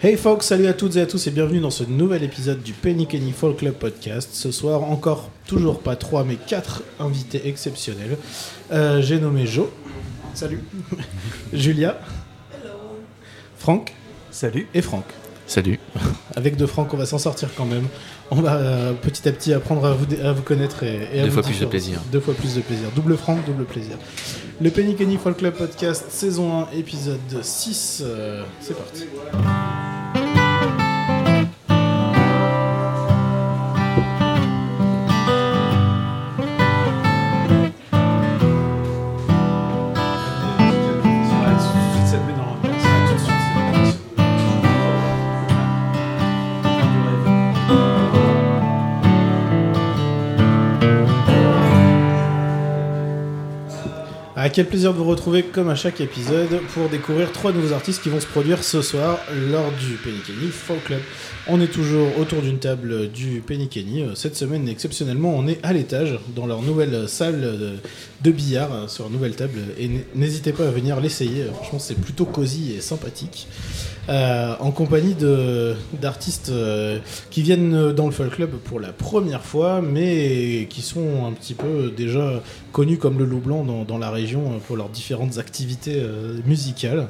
Hey folks, salut à toutes et à tous et bienvenue dans ce nouvel épisode du Penny Kenny Folk Club Podcast. Ce soir, encore, toujours pas trois, mais quatre invités exceptionnels. Euh, J'ai nommé Joe. Salut. Julia. Franck. Salut. Et Franck. Salut. Avec de Franck, on va s'en sortir quand même. On va euh, petit à petit apprendre à vous, à vous connaître et, et à Deux vous fois plus de plaisir. Deux fois plus de plaisir. Double Franck, double plaisir. Le Penny Kenny Folk Club Podcast, saison 1, épisode 6. euh, C'est parti. Quel plaisir de vous retrouver comme à chaque épisode pour découvrir trois nouveaux artistes qui vont se produire ce soir lors du Penny Kenny Folk Club. On est toujours autour d'une table du Penny Kenny. Cette semaine, exceptionnellement, on est à l'étage dans leur nouvelle salle de, billard sur une nouvelle table. Et n'hésitez pas à venir l'essayer. Franchement, c'est plutôt cosy et sympathique. Euh, en compagnie de- d'artistes euh, qui viennent dans le Folk Club pour la première fois, mais qui sont un petit peu déjà connus comme le loup blanc dans, dans la région euh, pour leurs différentes activités euh, musicales.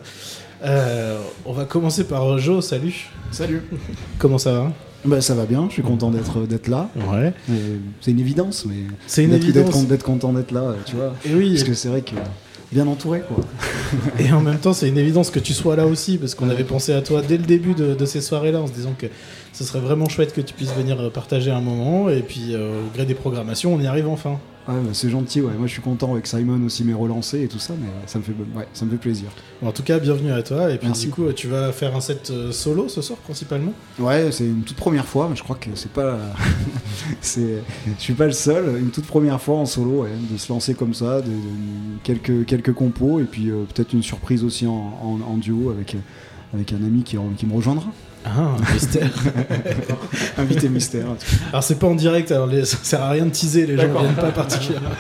Euh, on va commencer par Joe, salut. Salut. Comment ça va? Bah ça va bien, je suis content d'être d'être là. Ouais. C'est une évidence, mais C'est une évidence. d'être content d'être là, tu vois. Et oui, Parce que c'est vrai que bien entouré quoi. et en même temps, c'est une évidence que tu sois là aussi, parce qu'on avait pensé à toi dès le début de, ces soirées-là, en se disant que ce serait vraiment chouette que tu puisses venir euh, partager un moment, et puis euh, au gré des programmations, on y arrive enfin. Ouais, bah, c'est gentil, ouais. Moi je suis content avec Simon aussi m'est relancé et tout ça, mais ça me fait ouais, ça me fait plaisir. En tout cas, bienvenue à toi, et puis Merci. du coup, tu vas faire un set euh, solo ce soir principalement? Ouais, c'est une toute première fois, mais je crois que c'est pas c'est je suis pas le seul, une toute première fois en solo ouais, de se lancer comme ça, de, de- quelques quelques compos et puis euh, peut-être une surprise aussi en, en- en duo avec avec un ami qui, qui me rejoindra. Ah, un mystère. Invité mystère. Alors c'est pas en direct, alors les- ça sert à rien de teaser, les gens viennent pas particulièrement.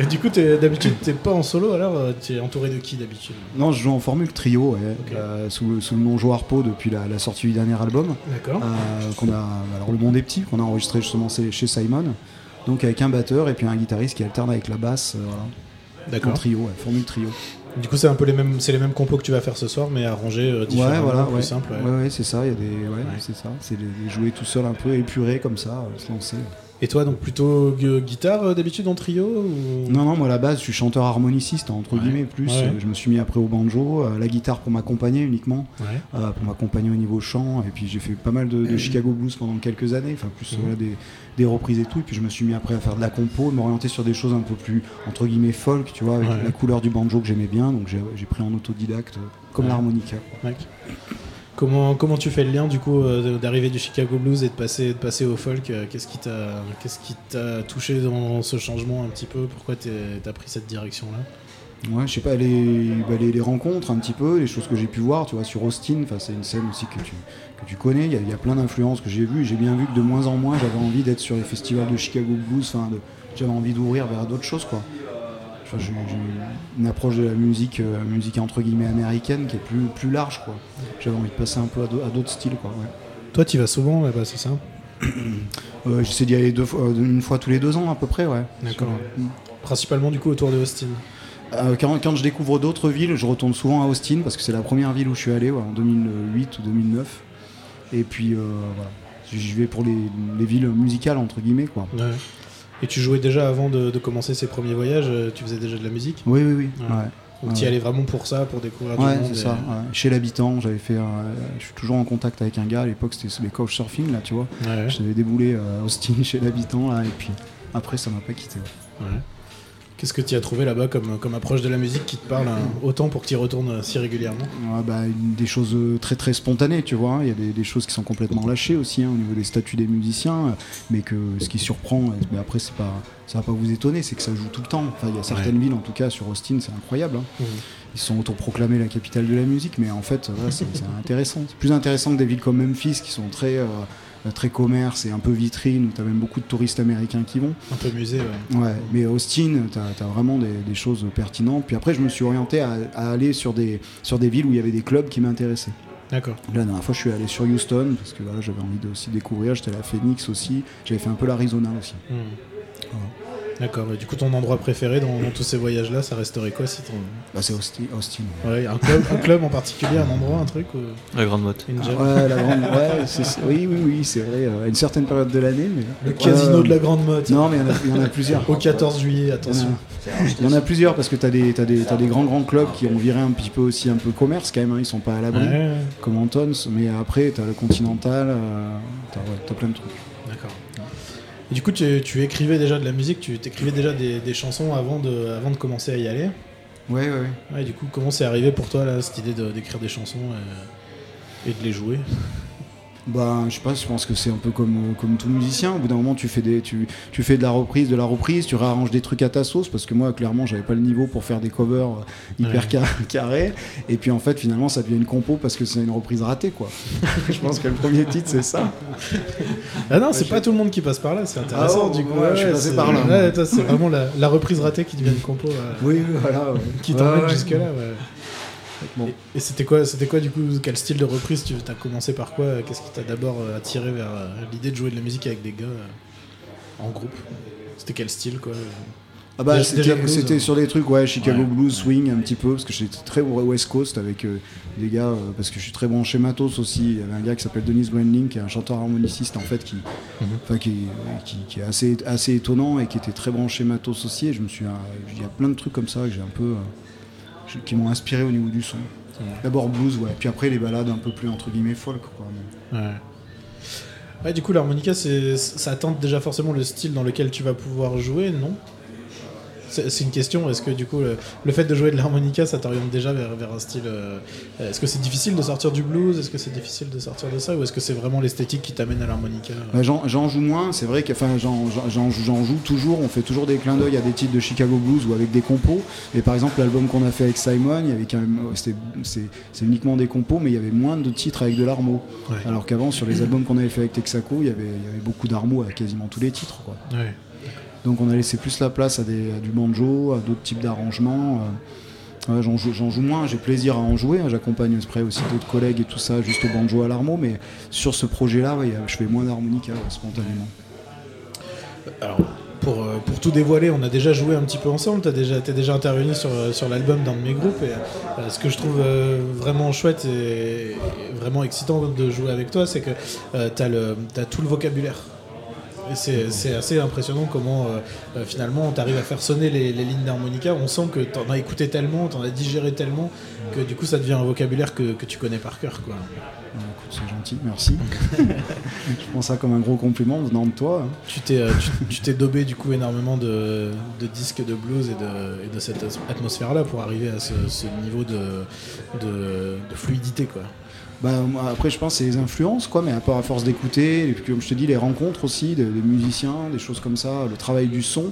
Et du coup, d'habitude, t'es pas en solo, alors euh, t'es entouré de qui d'habitude? Non, je joue en formule trio, ouais, euh, sous, le, sous le nom Joe Harpo depuis la, la sortie du dernier album. D'accord. euh, qu'on a, alors le monde est petit, qu'on a enregistré justement chez chez Simon. Donc avec un batteur et puis un guitariste qui alterne avec la basse, euh, voilà. En D'accord. trio, ouais, formule trio. Du coup, c'est un peu les mêmes, c'est les mêmes compos que tu vas faire ce soir, mais arrangés euh, différemment, Ouais, voilà, plus ouais. simple. ouais. Ouais, ouais, c'est ça, il y a des, ouais, Ouais. c'est ça, c'est les, les jouer tout seul un peu épuré comme ça, euh, se lancer. Et toi, donc plutôt gu- guitare euh, d'habitude en trio ou... Non, non, moi à la base, je suis chanteur harmoniciste entre Ouais. guillemets plus. Ouais. Euh, Je me suis mis après au banjo, euh, la guitare pour m'accompagner uniquement. Ouais. euh, pour m'accompagner au niveau chant. Et puis j'ai fait pas mal de, de Chicago Blues pendant quelques années, enfin plus Mhm. voilà, des, des reprises et tout. Et puis je me suis mis après à faire de la compo, m'orienter sur des choses un peu plus entre guillemets folk, tu vois, avec la couleur du banjo que j'aimais bien. Donc j'ai pris en autodidacte, comme l'harmonica. Comment, comment tu fais le lien du coup euh, d'arriver du Chicago Blues et de passer, de passer au folk euh, Qu'est-ce qui t'a touché dans ce changement un petit peu? Pourquoi t'as pris cette direction-là? Ouais, je sais pas, les, les, rencontres un petit peu, les choses que j'ai pu voir, tu vois, sur Austin, c'est une scène aussi que tu, que tu connais, il y, a- plein d'influences que j'ai vues, j'ai bien vu que de moins en moins j'avais envie d'être sur les festivals de Chicago Blues, j'avais envie d'ouvrir vers d'autres choses, quoi. Enfin, j'ai j'ai une approche de la musique, euh, musique entre guillemets américaine qui est plus, plus large, quoi. J'avais envie de passer un peu à d'au- à d'autres styles, quoi, ouais. Toi, tu vas souvent là-bas, c'est ça Euh, J'essaie d'y aller deux fois, euh, une fois tous les deux ans à peu près, ouais. D'accord. Sur- Principalement du coup autour de Austin. Euh, quand, quand je découvre d'autres villes, je retourne souvent à Austin parce que c'est la première ville où je suis allé ouais, en 2008 ou 2009. Et puis voilà, j'y vais pour les, les villes musicales entre guillemets quoi. Ouais. Et tu jouais déjà avant de, de commencer ces premiers voyages euh, Tu faisais déjà de la musique Oui oui oui. Ouais. Ouais, Donc Ouais. tu y allais vraiment pour ça, pour découvrir Ouais, du monde et- ça. ouais. Chez l'habitant, j'avais fait. euh, je suis toujours en contact avec un gars. À l'époque, c'était les couchsurfing là, tu vois. Ouais, J'avais déboulé euh, Austin chez l'habitant là, et puis après ça m'a pas quitté. Qu'est-ce que tu as trouvé là-bas comme, comme approche de la musique qui te parle hein, autant pour que tu y retournes euh, si régulièrement bah, des choses euh, très très spontanées, tu vois. Il y a des, des choses qui sont complètement lâchées aussi hein, au niveau des statuts des musiciens, euh, mais que ce qui surprend, mais après c'est pas, ça va pas vous étonner, c'est que ça joue tout le temps. Enfin, il y a certaines villes, en tout cas sur Austin, c'est incroyable. hein. Mhm. Ils sont autoproclamés la capitale de la musique, mais en fait, c'est c'est intéressant. C'est plus intéressant que des villes comme Memphis qui sont très euh, très commerce et un peu vitrine, où tu as même beaucoup de touristes américains qui vont. Un peu musée, ouais. Ouais, mais Austin, tu as, vraiment des, des choses pertinentes. Puis après, je me suis orienté à, à aller sur des, sur des villes où il y avait des clubs qui m'intéressaient. D'accord. La dernière fois, je suis allé sur Houston parce que voilà, j'avais envie de aussi découvrir. J'étais à la Phoenix aussi. J'avais fait un peu l'Arizona aussi. Hmm. D'accord. Et du coup, ton endroit préféré dans, dans tous ces voyages-là, ça resterait quoi si ton... Bah, c'est Austin. Austin. Ouais, un club, un club en particulier, un endroit, un truc ou... La Grande Motte. Ah, ouais, la grande. Ouais, oui, oui, oui, c'est vrai. euh, À une certaine période de l'année, mais. Le casino Euh, de la Grande Motte. Non, mais il y en a- il y, en a plusieurs. Au 14 juillet, attention. Il y en a plusieurs parce que tu as des, t'as des, t'as des grands grands clubs qui ont viré un petit peu aussi un peu commerce quand même, hein, ils sont pas à l'abri, Ouais, comme Antons, mais après tu as le Continental, euh, ouais, t'as plein de trucs. Et du coup, tu, tu écrivais déjà de la musique, tu t'écrivais déjà des, des chansons avant de, avant de commencer à y aller. Ouais, ouais, ouais. Ouais, du coup, comment c'est arrivé pour toi, là, cette idée de- d'écrire des chansons et, et de les jouer? Bah, je sais pas, je pense que c'est un peu comme, comme tout musicien. Au bout d'un moment, tu fais, des, tu, tu fais de la reprise, de la reprise, tu réarranges des trucs à ta sauce, parce que moi, clairement, j'avais pas le niveau pour faire des covers euh, hyper Ouais. car- carrés. Et puis, en fait, finalement, ça devient une compo parce que c'est une reprise ratée, quoi. je pense que le premier titre, c'est ça. Ah non, c'est pas tout le monde qui passe par là, c'est intéressant Ah ouais, du coup. ouais, je suis passé c'est- par là. ouais, c'est vraiment la, la reprise ratée qui devient une compo. ouais. Oui, voilà. ouais. Qui Ouais, t'emmène ouais. jusque-là, ouais. Bon. Et, et c'était quoi, c'était quoi du coup, quel style de reprise Tu as commencé par quoi Qu'est-ce qui t'a d'abord euh, attiré vers euh, l'idée de jouer de la musique avec des gars euh, en groupe? C'était quel style quoi Ah bah, c'était hein. sur des trucs, ouais, Chicago Ouais, Blues, ouais. swing un petit peu, parce que j'étais très West Coast avec euh, des gars, euh, parce que je suis très branché matos aussi. Il y avait un gars qui s'appelle Denis Brandling, qui est un chanteur harmoniciste en fait, qui, Mhm. enfin, qui, qui, qui est assez, assez étonnant et qui était très branché matos aussi. Et je me suis, euh, il y a plein de trucs comme ça que j'ai un peu, euh, qui m'ont inspiré au niveau du son. D'abord blues, ouais, puis après les balades un peu plus entre guillemets folk, quoi. mais- Ouais. Ouais, du coup, l'harmonica, ça tente déjà forcément le style dans lequel tu vas pouvoir jouer, non? C'est, une question. Est-ce que du coup, le, le fait de jouer de l'harmonica, ça t'oriente déjà vers, vers un style. euh, est-ce que c'est difficile de sortir du blues? Est-ce que c'est difficile de sortir de ça? Ou est-ce que c'est vraiment l'esthétique qui t'amène à l'harmonica? Bah, j'en, joue moins, c'est vrai que j'en, joue toujours, on fait toujours des clins d'œil à des titres de Chicago Blues ou avec des compos. Et par exemple, l'album qu'on a fait avec Simon, il y avait quand même, c'était, c'est, c'est uniquement des compos, mais il y avait moins de titres avec de l'armo. Ouais. Alors qu'avant, sur les albums qu'on avait fait avec Texaco, il y avait, il y avait beaucoup d'armo à quasiment tous les titres. Quoi. Ouais. Donc on a laissé plus la place à, du banjo, à d'autres types d'arrangements. euh. J'en, joue, moins, j'ai plaisir à en jouer. hein. J'accompagne aussi d'autres collègues et tout ça, juste au banjo à l'armo. Mais sur ce projet-là, je fais moins d'harmonica spontanément. Alors, pour, euh, pour tout dévoiler, on a déjà joué un petit peu ensemble. Tu déjà, t'es déjà intervenu sur, euh, sur l'album d'un de mes groupes. Et euh, ce que je trouve euh, vraiment chouette et, et vraiment excitant de jouer avec toi, c'est que tu as, tout le vocabulaire. C'est assez impressionnant comment euh, euh, finalement tu arrives à faire sonner les, les lignes d'harmonica. On sent que tu en as écouté tellement, tu en as digéré tellement, que du coup ça devient un vocabulaire que, que tu connais par cœur. Quoi. C'est gentil, merci. je prends ça comme un gros compliment venant de toi. hein. Tu t'es euh, tu, t'es daubé du coup énormément de, de disques de blues et de, et de cette atmosphère-là pour arriver à ce, ce niveau de, de, de fluidité. Quoi. Bah, moi, après, je pense c'est les influences, quoi, mais à part à force d'écouter, et puis comme je te dis, les rencontres aussi, des, des musiciens, des choses comme ça, le travail du son.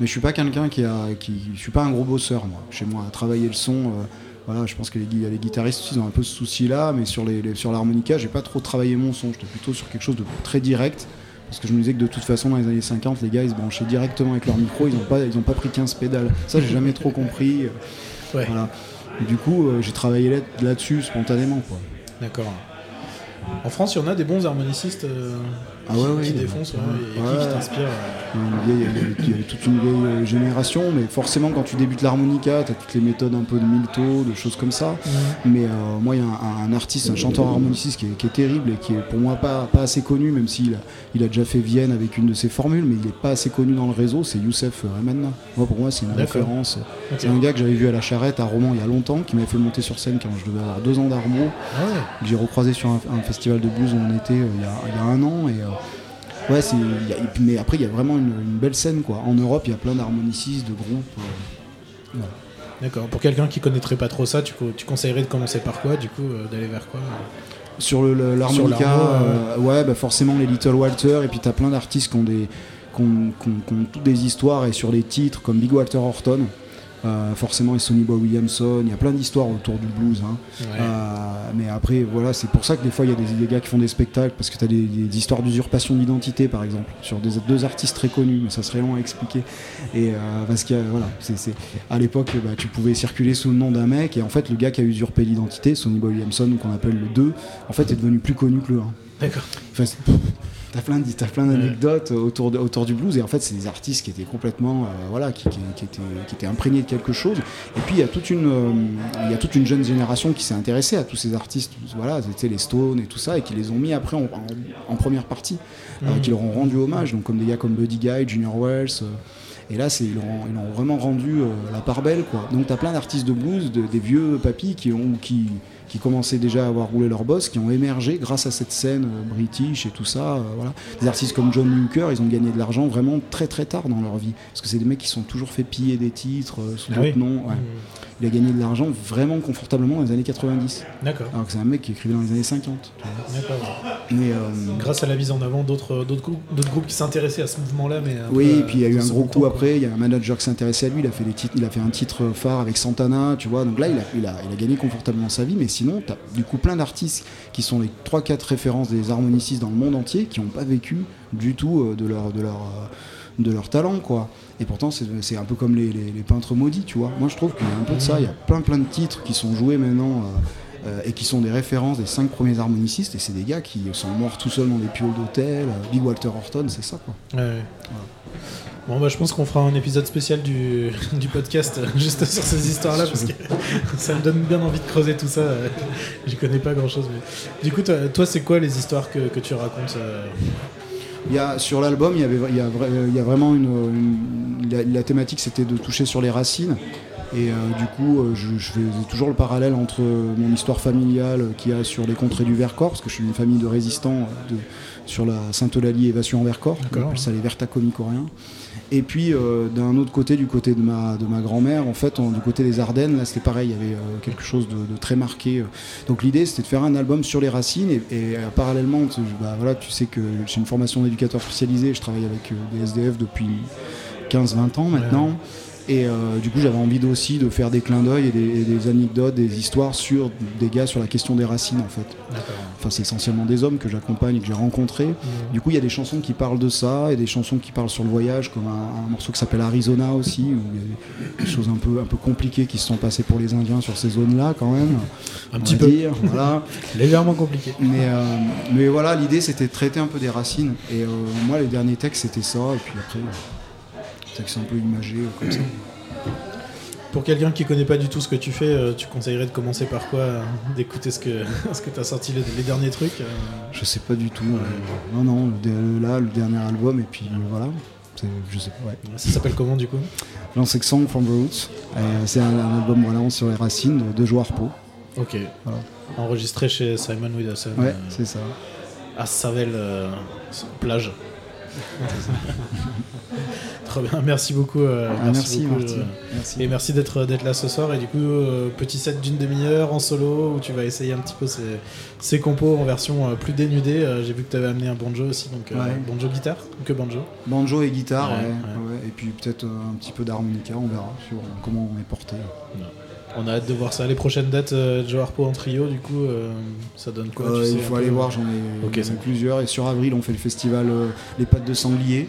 Mais je suis pas quelqu'un qui a. Qui, je suis pas un gros bosseur, moi. Chez moi, à travailler le son. euh, voilà, je pense que les, les guitaristes aussi, ils ont un peu ce souci-là, mais sur, les, les- sur l'harmonica, j'ai pas trop travaillé mon son. J'étais plutôt sur quelque chose de très direct. Parce que je me disais que de toute façon, dans les années 50, les gars, ils se branchaient directement avec leur micro, ils n'ont pas, ils ont pas pris 15 pédales. Ça, j'ai jamais trop compris. euh, Ouais. Voilà. Et du coup, euh, j'ai travaillé là- là-dessus spontanément, quoi. D'accord. En France, il y en a des bons harmonicistes euh, Ah ouais, ouais, qui y en a. défoncent ouais, et Ouais. qui, qui t'inspirent. euh. Il y a toute une vieille euh, génération, mais forcément quand tu débutes l'harmonica, tu as toutes les méthodes un peu de milto, de choses comme ça. Mais euh, moi, il y a un, un artiste, un chanteur harmoniciste qui est, qui est terrible et qui est pour moi pas, pas assez connu, même s'il a, il a déjà fait Vienne avec une de ses formules, mais il n'est pas assez connu dans le réseau, c'est Youssef Remenna. Moi, pour moi, c'est une référence. C'est un gars que j'avais vu à la charrette à Romans il y a longtemps, qui m'avait fait monter sur scène quand je devais avoir deux ans Ah ouais. que j'ai recroisé sur un, un festival de blues où on était euh, il, y a, il y a un an. Et, euh, ouais, c'est, il y a- mais après, il y a vraiment une, une belle scène. Quoi. En Europe, il y a plein d'harmonicistes, de groupes. euh, voilà. D'accord. Pour quelqu'un qui connaîtrait pas trop ça, tu, co- tu conseillerais de commencer par quoi, du coup, euh, d'aller vers quoi euh Sur le, l'harmonica, euh, ouais, bah forcément les Little Walter, et puis t'as plein d'artistes qui ont, des, qui ont, qui ont- qui ont toutes des histoires, et sur les titres, comme Big Walter Horton, Euh, forcément, et Sonny Boy Williamson, il y a plein d'histoires autour du blues. hein. Ouais. Euh, mais après, voilà, c'est pour ça que des fois, il y a des, des gars qui font des spectacles, parce que tu as des, des histoires d'usurpation d'identité, par exemple, sur des, deux artistes très connus, mais ça serait long à expliquer. Et euh, parce que, voilà, c'est, à l'époque, bah, tu pouvais circuler sous le nom d'un mec, et en fait, le gars qui a usurpé l'identité, Sonny Boy Williamson, qu'on appelle le 2, en fait, est devenu plus connu que le 1. D'accord. Enfin, T'as plein, t'as plein d'anecdotes autour, de- autour du blues et en fait c'est des artistes qui étaient complètement euh, voilà qui, qui- qui étaient, qui étaient imprégnés de quelque chose et puis il y a toute une euh, il y a toute une jeune génération qui s'est intéressée à tous ces artistes voilà c'était les Stones et tout ça et qui les ont mis après en, en- en première partie euh, Mhm. qui leur ont rendu hommage donc comme des gars comme Buddy Guy Junior Wells et là, ils, leur ont, ils ont vraiment rendu euh, la part belle. Quoi. Donc, tu as plein d'artistes de blues, de- des vieux papis qui, ont, qui, qui commençaient déjà à avoir roulé leur boss, qui ont émergé grâce à cette scène euh, british et tout ça. euh, voilà. Des artistes comme John Hooker, ils ont gagné de l'argent vraiment très très tard dans leur vie. Parce que c'est des mecs qui sont toujours fait piller des titres euh, sous Ah d'autres oui noms. ouais. Il a gagné de l'argent vraiment confortablement dans les années 90. D'accord. Alors que c'est un mec qui écrivait dans les années 50. tu vois. D'accord. Mais, euh, Grâce à la mise en avant d'autres groupes, d'autres groupes qui s'intéressaient à ce mouvement-là, mais Oui, et puis il y a eu un gros coup quoi. après, il y a un manager qui s'est intéressé à lui, il a fait, des titres, il a fait un titre phare avec Santana, tu vois, donc là il a, il a, il a gagné confortablement sa vie, mais sinon tu as du coup plein d'artistes qui sont les 3-4 références des harmonicistes dans le monde entier qui n'ont pas vécu du tout euh, euh, de leur talent, quoi. Et pourtant c'est un peu comme les peintres maudits, tu vois. Moi je trouve qu'il y a un peu de ça, il y a plein plein de titres qui sont joués maintenant. euh, euh, et qui sont des références des cinq premiers harmonicistes et c'est des gars qui sont morts tout seuls dans des pioles d'hôtel euh, Big Walter Horton c'est ça quoi Ouais, ouais. Bon, bah, je pense qu'on fera un épisode spécial du, du podcast euh, juste sur ces histoires-là parce que ça me donne bien envie de creuser tout ça. euh, J'y connais pas grand-chose. Mais... Du coup, toi, toi, c'est quoi les histoires que, que tu racontes euh, Il y a, sur l'album, il y, avait, il, y a vra- il y a vraiment une. une- la, la thématique, c'était de toucher sur les racines. Et euh, du coup, euh, je, je faisais toujours le parallèle entre euh, mon histoire familiale qu'il y a sur les contrées du Vercors, parce que je suis une famille de résistants de- sur la Sainte-Eulalie évasion en Vercors. On appelle ça les Vertacomicoréens. Et puis, euh, d'un autre côté, du côté de ma, de ma grand-mère, en fait, du côté des Ardennes, là, c'était pareil, il y avait euh, quelque chose de, de très marqué. Donc, l'idée, c'était de faire un album sur les racines. Et, et, euh, parallèlement, tu, bah, voilà, tu sais que j'ai une formation d'éducateur spécialisé. Je travaille avec des SDF depuis 15-20 ans maintenant. Et euh, du coup, j'avais envie aussi de faire des clins d'œil et des, et des anecdotes, des histoires sur des gars sur la question des racines, en fait. Enfin, c'est essentiellement des hommes que j'accompagne et que j'ai rencontrés. Du coup, il y a des chansons qui parlent de ça et des chansons qui parlent sur le voyage, comme un, un morceau qui s'appelle Arizona aussi, où il y a des choses un peu, un peu compliquées qui se sont passées pour les Indiens sur ces zones-là, quand même. Un petit peu. dire, voilà. Légèrement compliqué. Mais, euh, mais voilà, l'idée c'était de traiter un peu des racines. Et euh, moi, les derniers textes c'était ça, et puis après, textes un peu imagés, euh, comme ça. Pour quelqu'un qui connaît pas du tout ce que tu fais, euh, tu conseillerais de commencer par quoi euh, D'écouter ce que, ce que tu as sorti les, les derniers trucs Je sais pas du tout. euh, non, non, le là, le dernier album, et puis voilà. C'est- Je sais pas, ouais. Ça s'appelle comment du coup? C'est Song from the Roots. Euh, c'est un, un album voilà, sur les racines de, Joe Harpo. Ok. Voilà. Enregistré chez Simon Widdowson Ouais, euh, c'est ça. à Savel, euh, plage. Très bien, merci beaucoup. euh, Ah, merci, beaucoup, Marty. euh, Merci. Et merci d'être d'être là ce soir. Et du coup, euh, petit set d'une demi-heure en solo où tu vas essayer un petit peu ces, ces compos en version euh, plus dénudée. Euh, J'ai vu que tu avais amené un banjo aussi, donc euh, Ouais. banjo guitare ou que banjo. Banjo et guitare, Ouais, ouais. Et puis peut-être euh, un petit peu d'harmonica, on verra sur euh, comment on est porté. On a hâte de voir ça. Les prochaines dates, euh, Joe Harpo en trio, du coup, euh, ça donne quoi Euh, tu sais il faut aller voir, j'en ai, plusieurs. Et sur avril, on fait le festival euh, Les Pattes de Sanglier.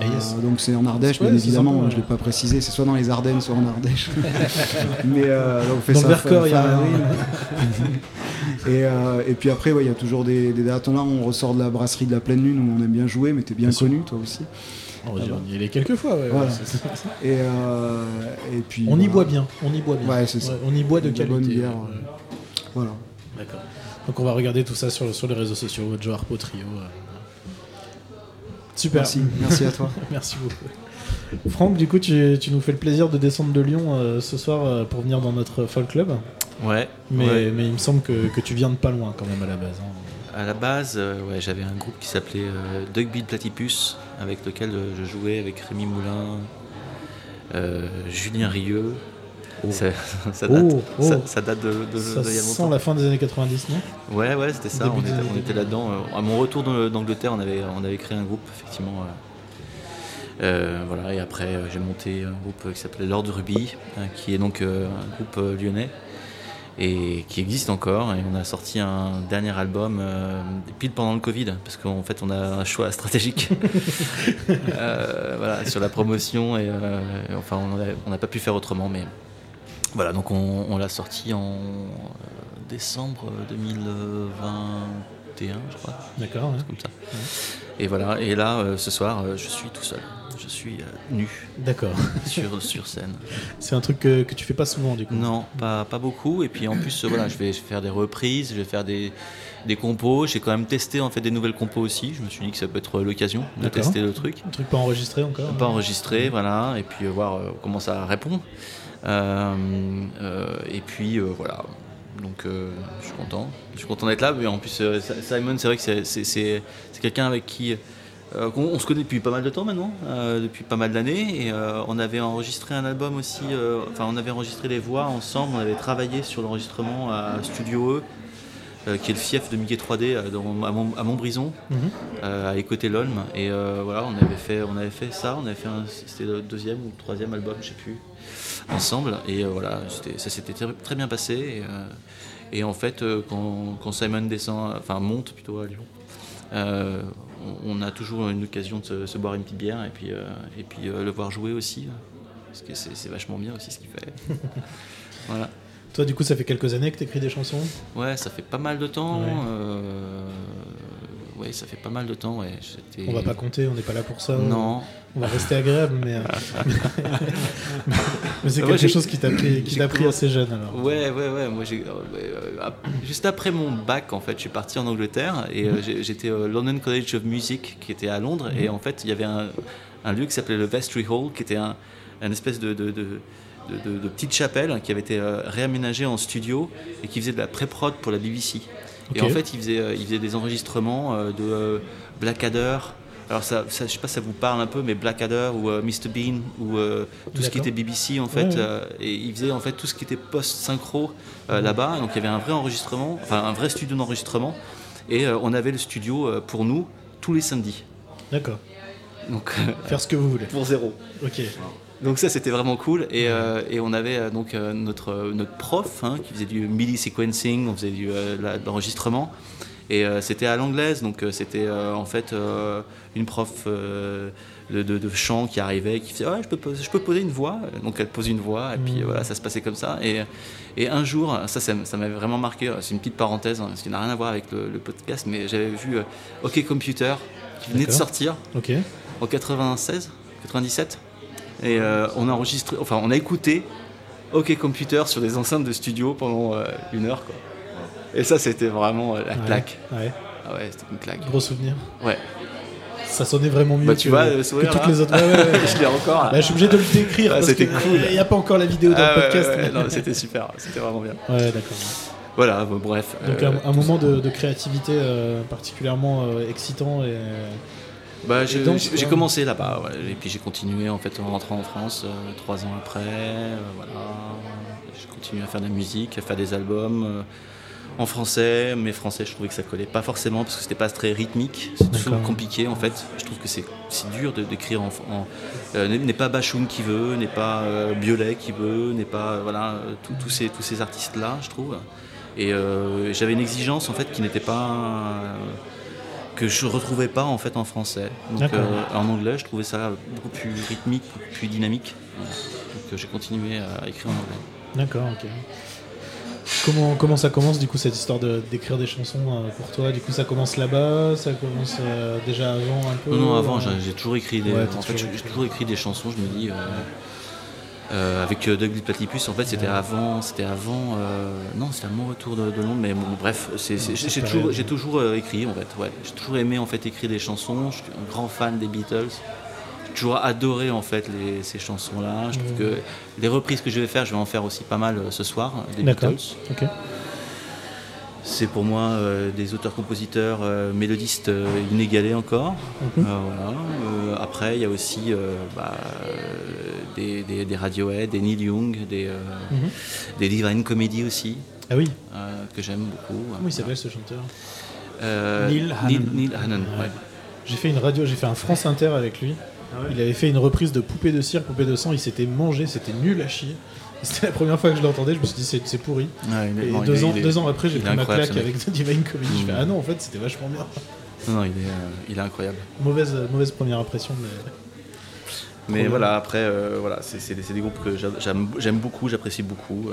Ah, yes. Euh, donc c'est en Ardèche, bien évidemment, sympa, ouais. je l'ai pas précisé, c'est soit dans les Ardennes, soit en Ardèche. Mais euh, donc on fait Dans ça le Vercors, fin- il y a un- et, euh, et puis après, ouais, il y a toujours des, des dates. Là, on ressort de la brasserie de la pleine lune où on aime bien jouer, mais t'es bien Bien sûr. connu, toi aussi. On on y allait quelques fois. ouais, Voilà. Et, euh, et puis, On y voilà. boit bien. On y boit bien. Ouais, on y boit de De la qualité. bonne bière. Voilà. D'accord. Donc on va regarder tout ça sur, sur les réseaux sociaux, Joe Harpo Trio. euh. Super. Merci, merci à toi. Merci beaucoup. Franck, du coup, tu, tu nous fais le plaisir de descendre de Lyon euh, ce soir euh, pour venir dans notre folk club. Ouais. Mais, ouais. mais il me semble que, que tu viens de pas loin quand même à la base. hein. À la base, euh, ouais, j'avais un groupe qui s'appelait euh, Dugbeat Platypus, avec lequel euh, je jouais avec Rémi Moulin, euh, Julien Rieux. Ça, ça date, Oh, oh. Ça, ça date de, de, Ça de il y a sent longtemps. la fin des années 90, non? Ouais, ouais, c'était ça. Début On était, années on était 2000. là-dedans. Euh, À mon retour d'Angleterre, on avait, on avait créé un groupe, effectivement. Euh, voilà, et après, euh, j'ai monté un groupe qui s'appelait Lord Ruby, qui est donc euh, un groupe euh, lyonnais et qui existe encore. Et on a sorti un dernier album euh, pile pendant le Covid, parce qu'en fait, on a un choix stratégique Euh, voilà, sur la promotion. Et, euh, enfin, on n'a pas pu faire autrement, mais voilà, donc on, on l'a sorti en euh, décembre 2021, je crois D'accord. ouais. comme ça. Et voilà, et là, euh, ce soir, euh, je suis tout seul. Je suis euh, nu D'accord. sur, sur scène. C'est un truc que, que tu fais pas souvent du coup. Non, pas, pas beaucoup. Et puis en plus, euh, voilà, je vais faire des reprises, je vais faire des, des compos. J'ai quand même testé en fait des nouvelles compos aussi. Je me suis dit que ça peut être l'occasion de tester le truc. Un truc pas enregistré encore. Pas enregistré, voilà, et puis euh, voir euh, comment ça répond. Euh, euh, et puis euh, voilà. Donc je suis content. Je suis content d'être là. Mais en plus, Simon, c'est vrai que c'est- quelqu'un avec qui on se connaît depuis pas mal de temps maintenant, euh, depuis pas mal d'années. Et euh, on avait enregistré un album aussi. euh, enfin, on avait enregistré les voix ensemble. On avait travaillé sur l'enregistrement à Studio E. qui est le fief de Mickey 3D euh, dans- à, Mont- à Montbrison Mhm. à écouter l'Olm et voilà on avait fait on avait fait ça on avait fait c'était le deuxième ou le troisième album je sais plus ensemble et euh, voilà ça s'était très, bien passé et, euh, et en fait euh, quand, quand Simon descend enfin monte plutôt à Lyon euh, on, on a toujours une occasion de se, se boire une petite bière et puis euh, et puis euh, le voir jouer aussi parce que c'est vachement bien aussi ce qu'il fait voilà Toi, du coup, ça fait quelques années que tu écris des chansons? Ouais ça fait pas mal de temps Ouais. ça fait pas mal de temps ouais On va pas compter, on n'est pas là pour ça. non On va rester agréable, mais. euh, mais c'est Ouais, quelque chose qui t'a pris, qui j'ai t'a pris commencé- assez jeune alors. Ouais, ouais, ouais. Moi, j'ai, euh, ouais, euh, juste après mon bac, en fait, je suis parti en Angleterre et euh, j'étais au London College of Music, qui était à Londres. Et en fait, il y avait un, un lieu qui s'appelait le Vestry Hall, qui était un, un espèce de, de, de, de- de- de petite chapelle qui avait été euh, réaménagée en studio et qui faisait de la pré-prod pour la BBC. Et en fait, il faisait, euh, il faisait des enregistrements euh, de euh, Blackadder. Alors, ça, ça, je sais pas si ça vous parle un peu, mais Blackadder ou euh, Mr. Bean ou euh, tout ce qui était BBC en fait. Ouais, ouais. euh, et il faisait en fait tout ce qui était post-synchro euh, là-bas. Donc, il y avait un vrai enregistrement, enfin un vrai studio d'enregistrement. Et on avait le studio pour nous tous les samedis. D'accord. Donc, Faire ce que vous voulez. pour zéro. Ok. Donc ça c'était vraiment cool et, euh, et on avait euh, donc euh, notre, notre prof hein, qui faisait du MIDI sequencing, on faisait du, de l'enregistrement et c'était à l'anglaise donc c'était en fait une prof euh, de, de- de chant qui arrivait qui faisait ouais, je, peux poser, je peux poser une voix donc elle pose une voix et puis euh, voilà ça se passait comme ça et, et un jour ça ça, ça m'avait vraiment marqué c'est une petite parenthèse hein, parce qu'il n'a rien à voir avec le, le podcast mais j'avais vu euh, OK Computer qui venait de sortir en 96, 97. Et euh, on a enregistré, enfin on a écouté OK Computer sur des enceintes de studio pendant une heure. Quoi. Et ça c'était vraiment la Ouais. claque. Ouais. Ah ouais, c'était une claque. Gros souvenir. Ouais. Ça sonnait vraiment mieux Bah, tu que, vois, le que toutes les autres. Ouais, ouais. Je l'ai encore. Bah, je suis obligé de le décrire Ah, c'était cool. il n'y a pas encore la vidéo dans Ah le ouais, podcast. mais- c'était super, c'était vraiment bien. Ouais, d'accord. Voilà, bon, bref. Donc euh, un, un moment de, de créativité euh, particulièrement euh, excitant et Bah, j'ai ouais. commencé là-bas, ouais, et puis j'ai continué en fait en rentrant en France euh, trois ans après. euh, voilà, j'ai continué à faire de la musique, à faire des albums euh, en français, mais français, je trouvais que ça collait pas forcément parce que c'était pas très rythmique. C'est toujours compliqué en fait. Je trouve que c'est dur de- d'écrire en, en- euh, n'est pas Bachoum qui veut, n'est pas euh, Biolay qui veut, n'est pas euh, voilà tous- ces tous ces artistes là, je trouve. Et euh, j'avais une exigence en fait qui n'était pas que je retrouvais pas en fait en français. Donc en anglais, je trouvais ça beaucoup plus rythmique, plus dynamique. Voilà. Donc j'ai continué à écrire en anglais. D'accord, ok. Comment, comment ça commence du coup cette histoire de- d'écrire des chansons euh, pour toi? Du coup ça commence là-bas, ça commence euh, déjà avant un peu? Non, non, avant, euh, j'ai toujours écrit des. Ouais, t'as en fait, toujours j'ai écrit. toujours écrit des chansons. Je me dis. euh, avec Doug Platypus, en fait, c'était Ouais. avant, c'était avant, non, c'était à mon retour de, de Londres, mais bon, bref, j'ai toujours, j'ai toujours écrit, en fait, ouais, j'ai toujours aimé en fait écrire des chansons. Je suis un grand fan des Beatles. J'ai toujours adoré en fait les- ces chansons-là. Je trouve que les reprises que je vais faire, je vais en faire aussi pas mal euh, ce soir des D'accord. Beatles. C'est pour moi euh, des auteurs-compositeurs euh, mélodistes euh, inégalés encore. Mhm. Euh, voilà. Euh, après, il y a aussi euh, bah, euh, des, des, des Radiohead, des Neil Young, des, euh, Mhm. des Divine Comedy aussi, Ah oui, euh, que j'aime beaucoup. comment il s'appelle ce chanteur Euh, Neil Hannon. Neil, Neil Hannon, Ouais. ouais. J'ai fait une radio, j'ai fait un France Inter avec lui. Il avait fait une reprise de Poupée de cire, Poupée de sang. Il s'était mangé, c'était nul à chier. C'était la première fois que je l'entendais. Je me suis dit, c'est c'est pourri. Ouais, il est- Et non, deux, est- ans, il est- deux ans après, j'ai pris ma claque avec The Divine Comedy. Je fais, Mm. ah non, en fait, c'était vachement bien. Non, non, il est, euh, il est incroyable. Mauvaise, mauvaise première impression, mais. Mais voilà, après, euh, voilà, c'est c'est des, groupes que j'a- j'aime j'aime beaucoup, j'apprécie beaucoup.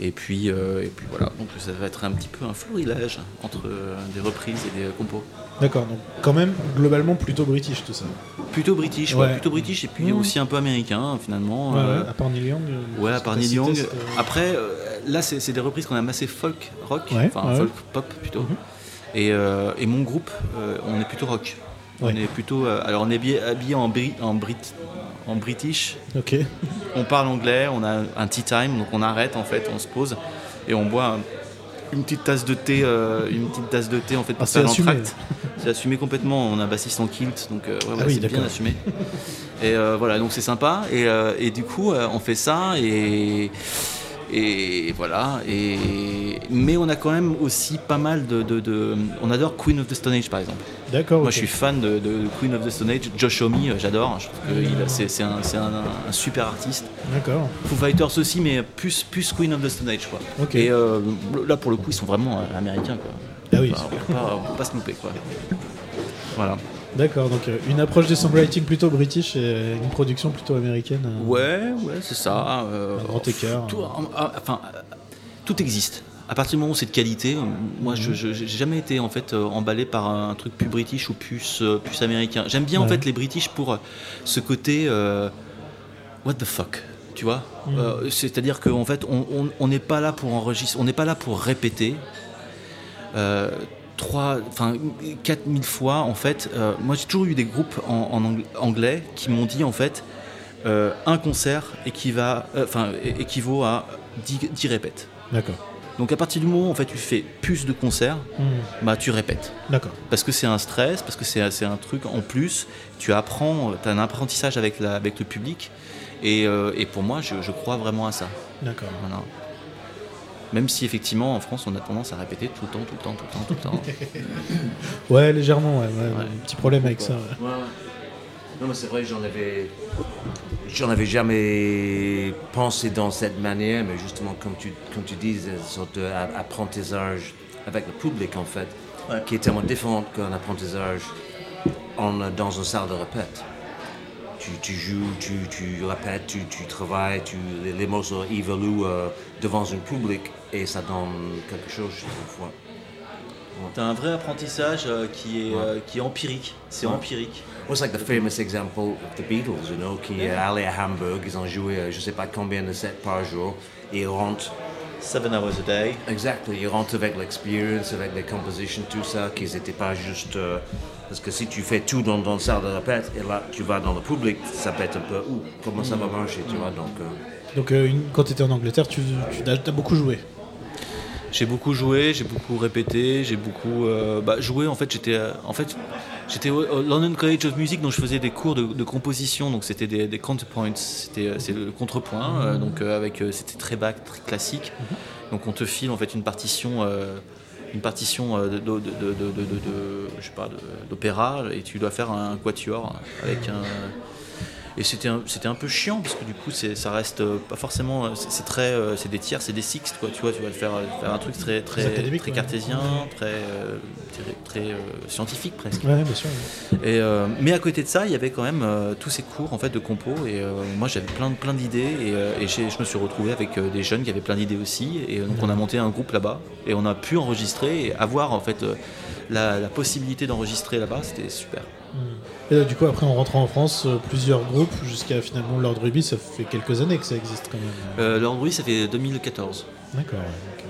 Euh. Et puis, euh, et puis voilà, donc ça va être un petit peu un florilège entre euh, des reprises et des compos. D'accord, donc quand même, globalement, plutôt british tout ça. Plutôt british, ouais, Ouais. plutôt british et puis Mmh. aussi un peu américain finalement. Ouais, euh, ouais, à part Neil Young. euh, Ouais, à part Neil cité, Young. Après, euh, là, c'est des reprises qu'on aime assez folk rock, enfin ouais. folk pop plutôt. Mhm. et, euh, et mon groupe, euh, on est plutôt rock. Ouais. On est plutôt. euh, alors, on est habillé, en, bri- en, brit, en british. Ok. On parle anglais, on a un tea time, donc on arrête en fait, on se pose et on boit un- une petite tasse de thé, euh, une petite tasse de thé en fait pour Ah, faire assumé, l'entracte. C'est assumé complètement. On a bassiste en kilt, donc euh, ouais, ouais, Ah oui, c'est bien assumé. Et euh, voilà, donc c'est sympa. Et, et du coup, on fait ça et et voilà. Et mais on a quand même aussi pas mal de, de- de- on adore Queen of the Stone Age par exemple. D'accord. Moi, je suis fan de, de Queen of the Stone Age. Josh Homme, j'adore. Je trouve que il a- c'est un, un- un super artiste. D'accord. Foo Fighters aussi, mais plus, plus Queen of the Stone Age. Quoi. Et euh, là, pour le coup, ils sont vraiment euh, américains. Quoi. Ah oui, Enfin, on peut pas, on peut pas se louper. Quoi. Voilà. D'accord, donc euh, une approche du songwriting plutôt british et une production plutôt américaine. euh, Ouais, ouais, c'est ça. euh, Un grand écart. Tout, en- enfin, euh, tout existe. À partir du moment où c'est de qualité, euh, moi, Mhm. je je- j'ai jamais été en fait euh, emballé par un truc plus british ou plus euh, plus américain. J'aime bien en fait les british pour euh, ce côté euh, what the fuck, tu vois. Mhm. Euh, C'est-à-dire qu'en fait, on- n'est pas là pour enregistrer, on n'est pas là pour répéter. Euh, trois, enfin 4000 fois en fait. euh, moi j'ai toujours eu des groupes en, en ang- anglais qui m'ont dit en fait euh, un concert équiva- euh, enfin, équivaut à 10, 10 répètes. D'accord. Donc à partir du moment où en fait tu fais plus de concerts, Hmm, bah tu répètes. D'accord. Parce que c'est un stress, parce que c'est c'est un truc en plus. Tu apprends, tu as un apprentissage avec, la, avec le public. Et, euh, et pour moi, je, je crois vraiment à ça. D'accord. Voilà. Même si effectivement en France on a tendance à répéter tout le temps, tout le temps, tout le temps, tout le temps. Ouais, légèrement, ouais, ouais, Ouais. Un petit problème avec ça. ouais. Non, mais c'est vrai, j'en avais, j'en avais jamais pensé dans cette manière, mais justement, comme tu, comme tu dis, une sorte d'apprentissage avec le public, en fait, qui est tellement différent qu'un apprentissage en, dans une salle de répète. Tu, tu joues, tu, tu répètes, tu, tu travailles, tu, les, les morceaux évoluent euh, devant un public et ça donne quelque chose, je trouve. ouais. Tu as un vrai apprentissage euh, qui, est, Ouais. euh, qui est empirique. C'est Ouais. empirique. Well, it's like the famous example of the Beatles, you know, qui est allé à Hamburg, ils ont joué euh, je sais pas combien de sets par jour, et ils rentrent, Seven hours a day. exactly, ils rentrent avec l'experience, avec les compositions, tout ça, qu'ils n'étaient pas juste... euh, parce que si tu fais tout dans, dans le salle de répète, et là tu vas dans le public, ça peut être un peu, ouh, comment ça va marcher, tu vois, donc... euh, Donc euh, une- quand tu étais en Angleterre, tu, tu as, beaucoup joué. J'ai beaucoup joué, j'ai beaucoup répété, j'ai beaucoup euh, bah, joué. En fait, j'étais euh, en fait j'étais au, London College of Music, donc je faisais des cours de, de composition. Donc c'était des, des counterpoints, c'était euh, c'est le contrepoint. euh, donc avec c'était très bas, très classique. Donc on te file en fait une partition. euh, une partition de, de, de, de, de- de- de- je sais pas, de- d'opéra et tu dois faire un quatuor avec un et c'était un, un peu chiant parce que du coup ça reste euh, pas forcément euh, c'est, très euh, c'est des tiers c'est des sixtes quoi. Tu vois tu vas faire, faire un truc très très, Très cartésien très très, très, scientifique presque. Ouais, bien sûr. et, mais à côté de ça il y avait quand même tous ces cours en fait de compo. Et moi j'avais plein plein d'idées. Et, je me suis retrouvé avec des jeunes qui avaient plein d'idées aussi. Et donc on a monté un groupe là-bas. Et on a pu enregistrer et avoir en fait la, la possibilité d'enregistrer là-bas. C'était super Et là, du coup, après, en rentrant en France, euh, plusieurs groupes, jusqu'à finalement Lord Ruby, ça fait quelques années que ça existe quand même. euh, Lord Bruit ça fait 2014 D'accord. donc, euh,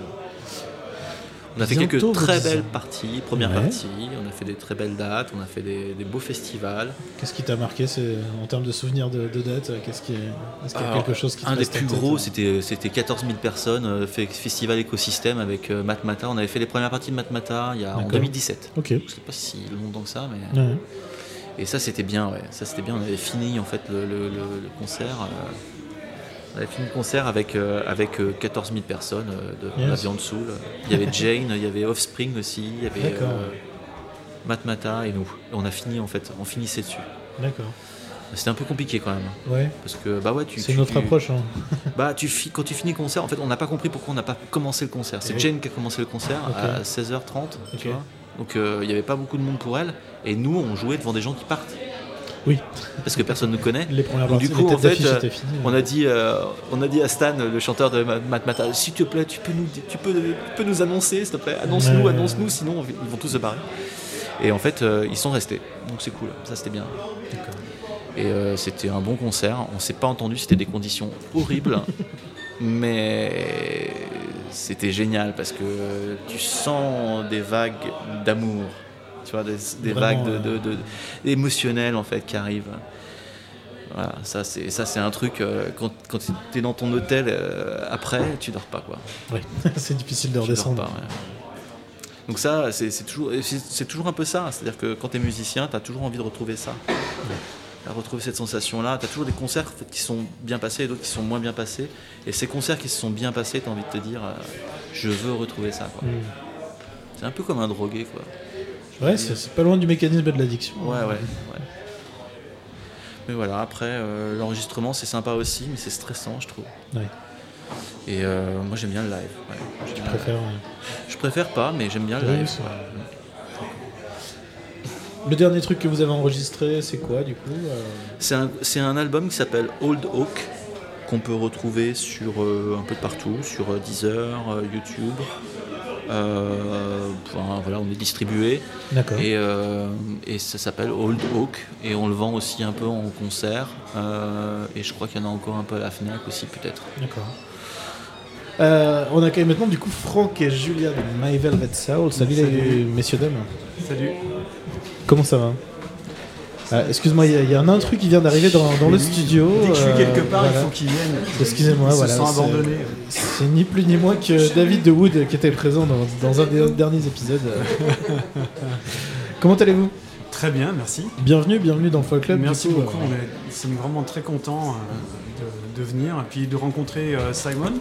On a fait Bientôt quelques très belles parties, première Ouais. partie, on a fait des très belles dates, on a fait des, des beaux festivals. Qu'est-ce qui t'a marqué c'est, en termes de souvenirs de, de date euh, Qu'est-ce qui est, est-ce qu'il y a Alors, quelque chose qui te Un des reste en plus tête, gros, euh c'était, c'était 14 000 personnes, euh, fait festival écosystème avec euh, Matmata. On avait fait les premières parties de Matmata il y a, en D'accord. 2017. Ok. Je sais pas si longtemps que ça, mais. Ouais. Et ça, c'était bien, ouais. Ça, c'était bien. On avait fini en fait le, le- le- le concert. euh, On avait fini le concert avec, euh, avec euh, 14 000 personnes euh, de Yes. la viande soul. Il y avait Jane, il y avait Offspring aussi, il y avait euh, Matmata et nous. On a fini en fait, on finissait dessus. D'accord. C'était un peu compliqué quand même. Ouais. Parce que, bah ouais, tu. C'est notre approche. hein. Bah, tu quand tu finis le concert, en fait, on n'a pas compris pourquoi on n'a pas commencé le concert. C'est. Jane qui a commencé le concert à 16h30, Ok. tu vois. Donc, euh, il n'y avait pas beaucoup de monde pour elle. Et nous, on jouait devant des gens qui partent. Oui. Parce que personne ne connaît. Les premières Donc, du coup, en fait, euh. On a dit, euh, on a dit à Stan, le chanteur de Ma- Matmata, s'il te plaît, tu peux nous, tu peux, tu peux nous annoncer, s'il te plaît, annonce-nous, annonce-nous, sinon on- ils vont tous se barrer. Et en fait, ils sont restés, donc c'est cool, ça c'était bien. Et c'était un bon concert. On s'est pas entendu, c'était des conditions horribles, mais c'était génial parce que tu sens des vagues d'amour, tu vois, des, des Vraiment, vagues de, de- de- émotionnelles en fait qui arrivent. Voilà, ça c'est ça c'est un truc euh, quand, quand tu es dans ton hôtel euh, après, tu dors pas quoi. Ouais. c'est difficile de redescendre. pas, ouais. Donc ça, c'est toujours, c'est c'est toujours un peu ça. C'est-à-dire que quand tu es musicien, tu as toujours envie de retrouver ça. À retrouver cette sensation-là. Tu as toujours des concerts en fait, qui sont bien passés et d'autres qui sont moins bien passés. Et ces concerts qui se sont bien passés, tu as envie de te dire, euh, je veux retrouver ça. quoi. Mm. C'est un peu comme un drogué. Quoi. Ouais, c'est c'est pas loin du mécanisme de l'addiction. Ouais, ouais, ouais. Mais voilà, après, euh, l'enregistrement, c'est sympa aussi, mais c'est stressant, je trouve. Ouais. Et euh, moi, j'aime bien le live. ouais. J'aime Je bien le préfère. live. euh, Je préfère pas, mais j'aime bien le live. Le dernier truc que vous avez enregistré, c'est quoi du coup euh, C'est un, album qui s'appelle Old Oak, qu'on peut retrouver sur euh, un peu de partout, sur euh, Deezer, euh, YouTube. Enfin, voilà, on est distribué D'accord. et, et ça s'appelle Old Oak et on le vend aussi un peu en concert et je crois qu'il y en a encore un peu à la Fnac aussi peut-être. D'accord. Euh, on accueille maintenant du coup Franck et Julia de My Velvet Soul. Salut, les messieurs dames. Salut. Comment ça va Euh, Excuse-moi, il y, y a un intrus qui vient d'arriver dans, dans le studio. Dès que je suis euh, quelque part, voilà. il faut qu'ils viennent. Excusez-moi, voilà. se sont c'est- abandonnés. C'est ni plus ni moins que David de Wood qui était présent dans, dans un des derniers épisodes. Comment allez-vous? Très bien, merci. Bienvenue, bienvenue dans Folk Club. Merci coup, beaucoup. euh, On est, vraiment très contents euh, de, de venir et puis de rencontrer euh, Simon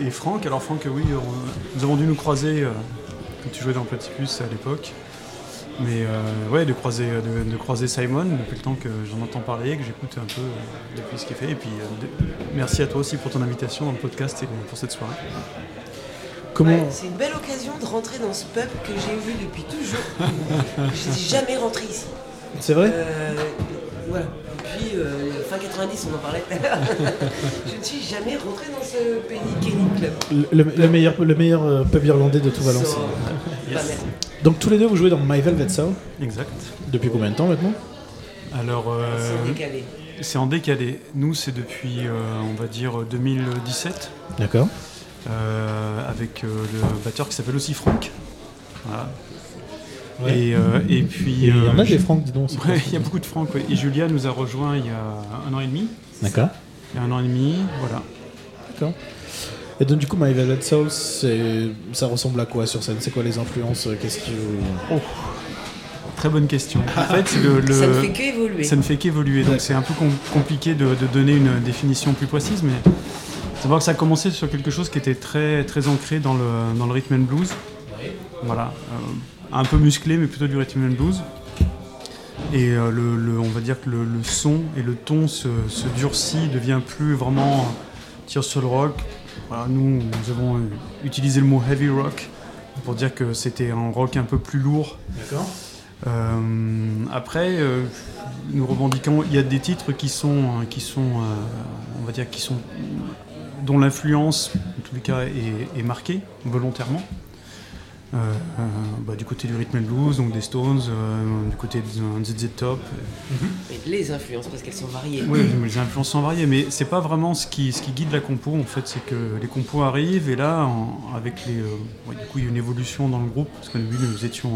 et Franck. Alors Franck, oui, on- nous avons dû nous croiser euh, quand tu jouais dans Platypus à l'époque. Mais euh, ouais, de croiser, de, de croiser Simon depuis le temps que j'en entends parler, que j'écoute un peu euh, depuis ce qu'il fait. Et puis euh, de- merci à toi aussi pour ton invitation dans le podcast et pour cette soirée. Comment Ouais, c'est une belle occasion de rentrer dans ce pub que j'ai vu depuis toujours. je ne suis jamais rentré ici. C'est vrai? Euh, voilà. Depuis euh, fin 90, on en parlait tout à l'heure. je ne suis jamais rentré dans ce Penny Kenny Club. le, le meilleur, le meilleur euh, pub irlandais de tout Valence. So, Yes. Donc tous les deux, vous jouez dans My Velvet Soul. Exact. Depuis combien de temps maintenant? Alors, euh, C'est décalé. c'est en décalé. Nous, c'est depuis, euh, on va dire, 2017, D'accord. euh, avec euh, le batteur qui s'appelle aussi Franck. Voilà. Ouais. Et, euh, et puis. Il y en a euh, des Franck, dis donc. Ouais, il y a beaucoup de Franck. ouais. Et Julia nous a rejoint il y a un an et demi. D'accord. Il y a un an et demi, voilà. D'accord. Et donc du coup, My Velvet Soul, ça ressemble à quoi sur scène? C'est quoi les influences Qu'est-ce que Oh. Très bonne question. En fait, le, le- Ça ne fait qu'évoluer. ça ne fait qu'évoluer. Donc c'est un peu com- compliqué de, de donner une définition plus précise, mais savoir que ça a commencé sur quelque chose qui était très, très ancré dans le, dans le rhythm and blues. Voilà. Euh, un peu musclé, mais plutôt du rhythm and blues. Et euh, le, le- on va dire que le, le son et le ton se, se durcit, devient plus vraiment euh, tire sur le rock. Voilà, nous, nous avons euh, utilisé le mot heavy rock pour dire que c'était un rock un peu plus lourd. D'accord. Euh, après, euh, nous revendiquons, il y a des titres qui sont, qui sont, euh, on va dire, qui sont, dont l'influence, en tous les cas, est, est marquée volontairement. Euh, euh, bah, du côté du rhythm and blues, donc des Stones, euh, du côté de ZZ Top. Mais les influences, parce qu'elles sont variées. Oui, les influences sont variées, mais c'est pas vraiment ce qui, ce qui guide la compo. En fait, c'est que les compos arrivent et là, en- avec les, euh, ouais, du coup, il y a une évolution dans le groupe parce qu'au début, nous étions,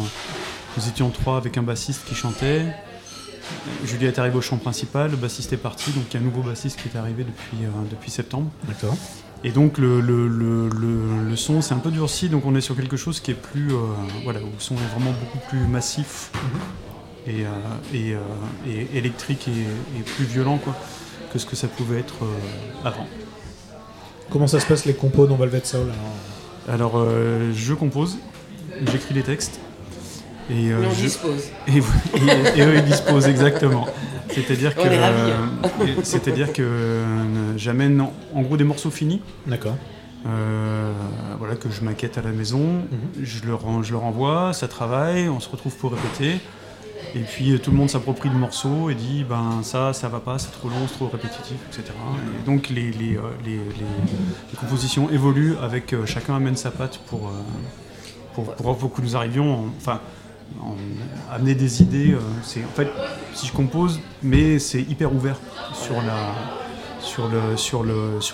nous étions trois avec un bassiste qui chantait. Julia est arrivée au chant principal, le bassiste est parti, donc il y a un nouveau bassiste qui est arrivé depuis, euh, depuis septembre. D'accord. Et donc le, le, le, le- le son c'est un peu durci, donc on est sur quelque chose qui est plus, euh, voilà, où le son est vraiment beaucoup plus massif et, euh, et, euh, et électrique et, et plus violent quoi, que ce que ça pouvait être euh, avant. Comment ça se passe les compos dans Velvet Soul alors Alors euh, je compose, j'écris les textes Et, euh, on je- dispose. et, et- et eux ils disposent exactement. C'est-à-dire On que, est ravis, euh, c'est-à-dire que euh, j'amène en, en gros des morceaux finis, D'accord. euh, voilà que je maquette à la maison, je leur en- je leur envoie, ça travaille, on se retrouve pour répéter. Et puis euh, tout le monde s'approprie le morceau et dit ben ça ça va pas, c'est trop long, c'est trop répétitif, etc. Et donc les, les, euh, les, les- les compositions évoluent avec euh, chacun amène sa patte pour, euh, pour, pour, pour que nous arrivions, en- enfin en- amener des idées. euh, c'est en fait si je compose, mais c'est hyper ouvert sur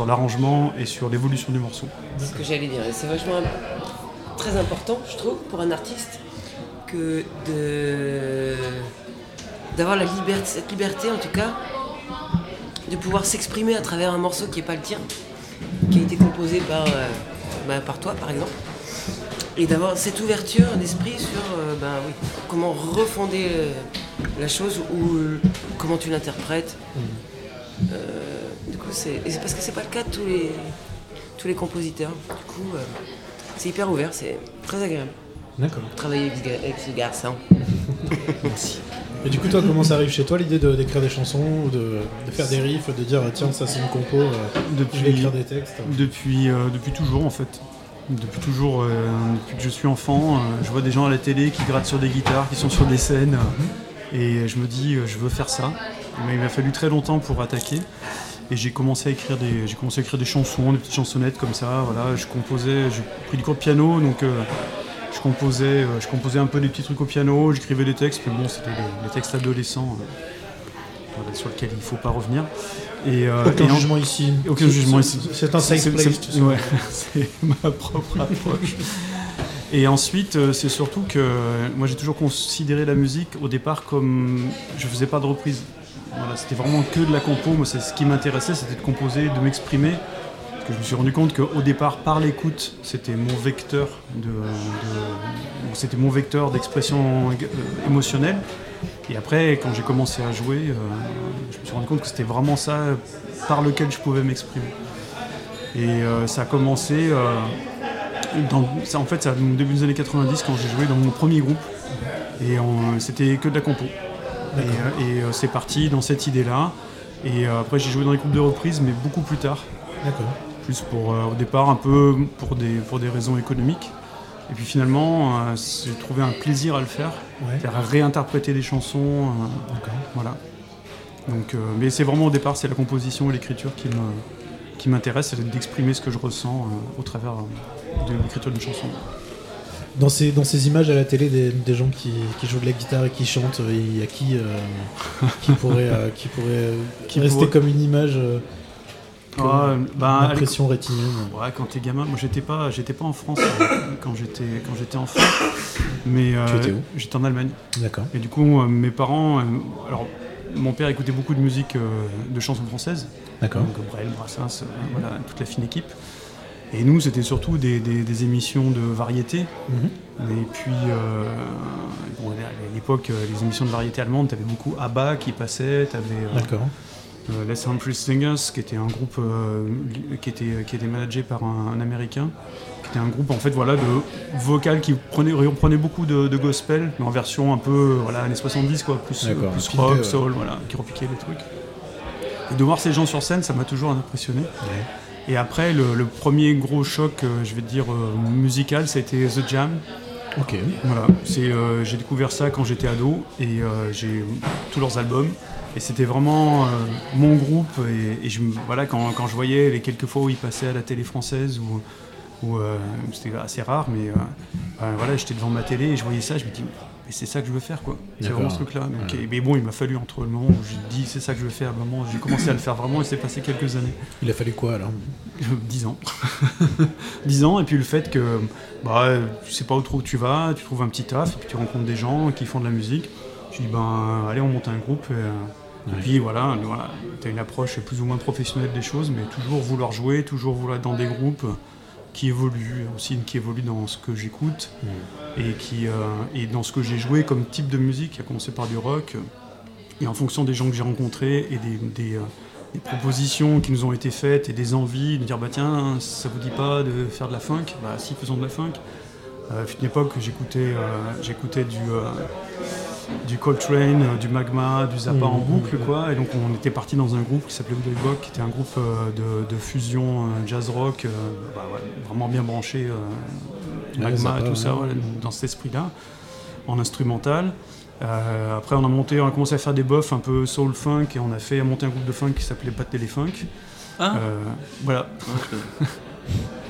l'arrangement et sur l'évolution du morceau. C'est ce que j'allais dire. C'est vachement très important, je trouve, pour un artiste, que d'avoir cette liberté en tout cas, de pouvoir s'exprimer à travers un morceau qui n'est pas le tien, qui a été composé par, euh, bah, par toi par exemple, et d'avoir cette ouverture d'esprit sur euh, ben oui, comment refonder euh, la chose ou euh, comment tu l'interprètes. Euh, du coup, c'est parce que c'est pas le cas de tous les tous les compositeurs. Du coup, euh, c'est hyper ouvert, c'est très agréable D'accord. travailler avec ce ga- avec ce garçon. Et du coup, toi, comment ça arrive chez toi l'idée de- d'écrire des chansons ou de, de faire des riffs, de dire tiens, ça c'est une compo, euh, je vais Depuis, écrire des textes? Depuis, euh, depuis toujours en fait. Depuis toujours, euh, depuis que je suis enfant, euh, je vois des gens à la télé qui grattent sur des guitares, qui sont sur des scènes, et je me dis euh, je veux faire ça. Mais il m'a fallu très longtemps pour attaquer. Et j'ai commencé à écrire des, commencé à écrire des chansons, des petites chansonnettes comme ça. Voilà, je composais, j'ai pris du cours de piano, donc je composais, je composais un peu des petits trucs au piano, j'écrivais des textes, mais bon, c'était des, textes adolescents euh, voilà, sur lesquels il ne faut pas revenir. Et, euh, Aucun et en- jugement ici. aucun jugement C'est- ici. C'est un safe place. c'est- ouais, ma propre approche. Et ensuite, euh, c'est surtout que euh, moi j'ai toujours considéré la musique au départ comme je faisais pas de reprise. Voilà, c'était vraiment que de la compo. Moi, c'est ce qui m'intéressait, c'était de composer, de m'exprimer. Parce que je me suis rendu compte qu'au départ, par l'écoute, c'était mon vecteur de, de- c'était mon vecteur d'expression euh, émotionnelle. Et après, quand j'ai commencé à jouer, euh, je me suis rendu compte que c'était vraiment ça par lequel je pouvais m'exprimer. Et euh, ça a commencé, euh, dans, ça, en fait, c'est au début des années 90 quand j'ai joué dans mon premier groupe. Et c'était que de la compo. Et, et, c'est parti dans cette idée-là. Et après, j'ai joué dans les groupes de reprise, mais beaucoup plus tard. D'accord. Plus pour, euh, au départ, un peu pour des, pour des raisons économiques. Et puis finalement, euh, j'ai trouvé un plaisir à le faire, Ouais. faire réinterpréter des chansons. euh, voilà. Donc, mais c'est vraiment au départ, c'est la composition et l'écriture qui me, qui m'intéresse, c'est d'exprimer ce que je ressens au travers de l'écriture d'une chanson. Dans ces, dans ces images à la télé des, des gens qui, qui jouent de la guitare et qui chantent, il y a qui, qui pourrait, qui pourrait, Qui rester pourrait- comme une image, Ah, euh, bah, impression rétinienne Ouais, quand t'es gamin, moi j'étais pas, j'étais pas en France euh, quand j'étais quand j'étais enfant, mais euh, Tu étais où? j'étais en Allemagne. D'accord. Et du coup, euh, mes parents, euh, alors mon père écoutait beaucoup de musique de chansons françaises, D'accord. donc Brel, Brassens, voilà toute la fine équipe. Et nous, c'était surtout des, des- des émissions de variété. Mhm. Et puis, euh, bon, à l'époque, les émissions de variété allemandes, t'avais beaucoup ABBA qui passait, t'avais euh, D'accord. Euh, Les Humphrey Singers, qui était un groupe euh, qui, était, qui était managé par un, un Américain, qui était un groupe en fait voilà de vocal qui prenait, reprenait beaucoup de, de gospel, mais en version un peu voilà années 70 quoi, plus, plus rock, soul, voilà, qui repiquait les trucs. Et de voir ces gens sur scène, ça m'a toujours impressionné. Et après, le, le premier gros choc, euh, je vais dire musical, ça a été The Jam. Ok. Voilà, c'est, j'ai découvert ça quand j'étais ado et j'ai tous leurs albums. Et c'était vraiment euh, mon groupe. Et, et je, me- voilà, quand, quand je voyais les quelques fois où ils passaient à la télé française, ou, euh, c'était assez rare, mais euh, euh, voilà, j'étais devant ma télé et je voyais ça, je me dis, mais c'est ça que je veux faire, quoi. C'est vraiment ce truc-là. Mais bon, il m'a fallu entre le moment où j'ai dit, c'est ça que je veux faire, le moment où j'ai commencé à le faire vraiment, et c'est passé quelques années. Il a fallu quoi alors? 10 ans. 10 ans, et puis le fait que bah, tu sais pas où tu vas, tu trouves un petit taf, et puis tu rencontres des gens qui font de la musique. Tu dis, ben allez, on monte un groupe. Et, et puis voilà, voilà tu as une approche plus ou moins professionnelle des choses, mais toujours vouloir jouer, toujours vouloir être dans des groupes qui évoluent, aussi qui évoluent dans ce que j'écoute et, qui, euh, et dans ce que j'ai joué comme type de musique, qui a commencé par du rock. Et en fonction des gens que j'ai rencontrés et des, des, euh, des propositions qui nous ont été faites et des envies de dire bah tiens ça vous dit pas de faire de la funk? Bah si faisons de la funk. Euh, fut une époque j'écoutais j'écoutais du, du Coltrane, euh, du Magma, du Zappa en Mhm, boucle, mhm. quoi. Et donc on était parti dans un groupe qui s'appelait Woodstock, qui était un groupe euh, de, de fusion euh, jazz rock, euh, bah ouais, vraiment bien branché, euh, Ouais, Magma Zappa, et tout ça, ouais. dans cet esprit-là, en instrumental. Euh, après on a monté, on a commencé à faire des buffs un peu soul funk et on a fait monter un groupe de funk qui s'appelait Pat Funk. Ah. Euh, voilà.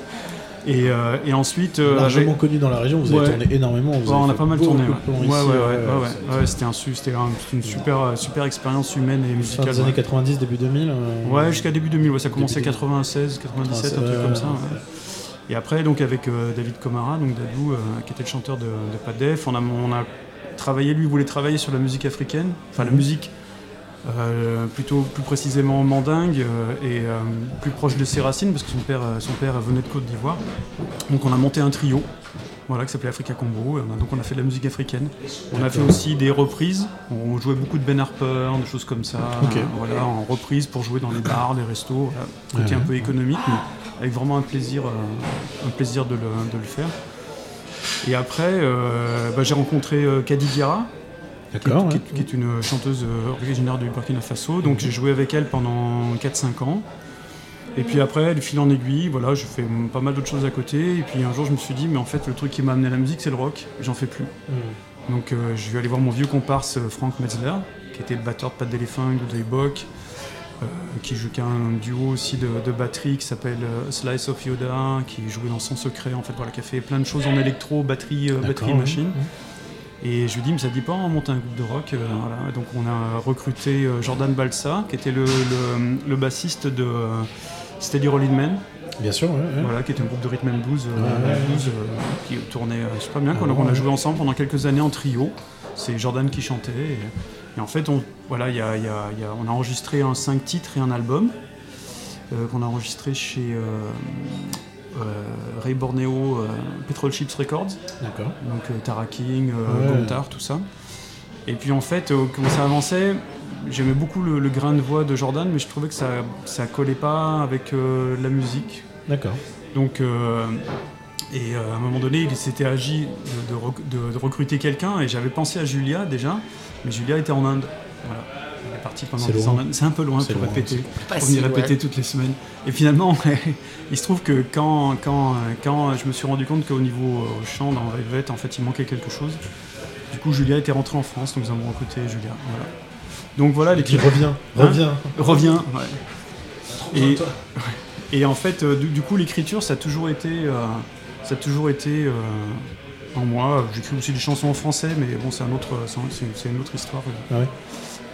Et, euh, et ensuite, euh, Largement connu dans la région, vous avez Ouais. tourné énormément. vous Ouais, avez on a pas mal tourné. Ouais, ouais, euh, ouais, ouais, c'était un une super, euh, super expérience humaine et Fin musicale. des ouais. années 90, début 2000 euh, Ouais, jusqu'à début 2000, ouais, ça commençait Début 96, 97, un truc ouais, comme ça. Et après, donc avec euh, David Comara, donc Dadou, qui était le chanteur de, de Pat Def, on a, on a travaillé, lui voulait travailler sur la musique africaine, enfin la Mhm. musique euh, plutôt plus précisément mandingue euh, et euh, plus proche de ses racines, parce que son père, son père venait de Côte d'Ivoire. Donc on a monté un trio. Voilà, qui s'appelait Africa Combo, et on a- donc on a fait de la musique africaine. On a fait aussi des reprises, on jouait beaucoup de Ben Harper, des choses comme ça, voilà, en reprise pour jouer dans les bars, les restos, voilà, côté Ouais. un peu économique, mais avec vraiment un plaisir, euh, un plaisir de, le, de le faire. Et après, euh, bah, j'ai rencontré euh, Kadi Diarra, qui, est- D'accord. qui ouais. est- qui est une chanteuse euh, originaire du Burkina Faso. Donc j'ai joué avec elle pendant 4-5 ans. Et puis après, de fil en aiguille, voilà, je fais pas mal d'autres choses à côté. Et puis un jour, je me suis dit, mais en fait, le truc qui m'a amené à la musique, c'est le rock. J'en fais plus. Mm. Donc euh, je vais aller voir mon vieux comparse euh, Frank Metzler, qui était le batteur de Pat Delefin, de Daybock, euh, qui joue qui a un duo aussi de, de batterie qui s'appelle euh, Slice of Yoda, qui jouait dans son secret, en fait, voilà, qui a fait plein de choses en électro, batterie, batterie, machine. Et je lui dis, mais ça te dit pas, on monte un groupe de rock. euh, voilà. Donc on a recruté euh, Jordan Balsa, qui était le, le- le bassiste de euh, Steady Rollin' Man, Bien sûr, ouais, ouais. voilà, qui était un groupe de rhythm and blues, Ouais, ouais, blues, qui tournait super bien. Ah qu'on bon, on a joué ensemble pendant quelques années en trio. C'est Jordan qui chantait. Et, et en fait, on, voilà, y a- y a- il y a- on a enregistré un 5 titres et un album euh, qu'on a enregistré chez euh, Ray Borneo euh, Petrol Chips Records D'accord. donc euh, Tara King, euh, Ouais. Gontard, tout ça. Et puis en fait, euh, comment ça avançait, j'aimais beaucoup le, le grain de voix de Jordan, mais je trouvais que ça, ça collait pas avec euh, la musique. D'accord. Donc, euh, et euh, à un moment donné, il s'était agi de, de rec- de- de recruter quelqu'un, et j'avais pensé à Julia déjà, mais Julia était en Inde. Voilà. Elle est partie pendant C'est 10 ans. C'est un peu loin pour loin, répéter pour si venir loin. répéter toutes les semaines. Et finalement, il se trouve que quand, quand, quand je me suis rendu compte qu'au niveau euh, chant dans Velvet, en fait, il manquait quelque chose. Du coup, Julia était rentrée en France, donc nous avons recruté Julia. Voilà. Donc voilà, Et puis l'équipe reviens, Hein revient. ouais. Et, et en fait, euh, du, du coup, l'écriture, ça a toujours été, euh, ça a toujours été euh, en moi. J'écris aussi des chansons en français, mais bon, c'est un autre, c'est une autre histoire. Ah ouais.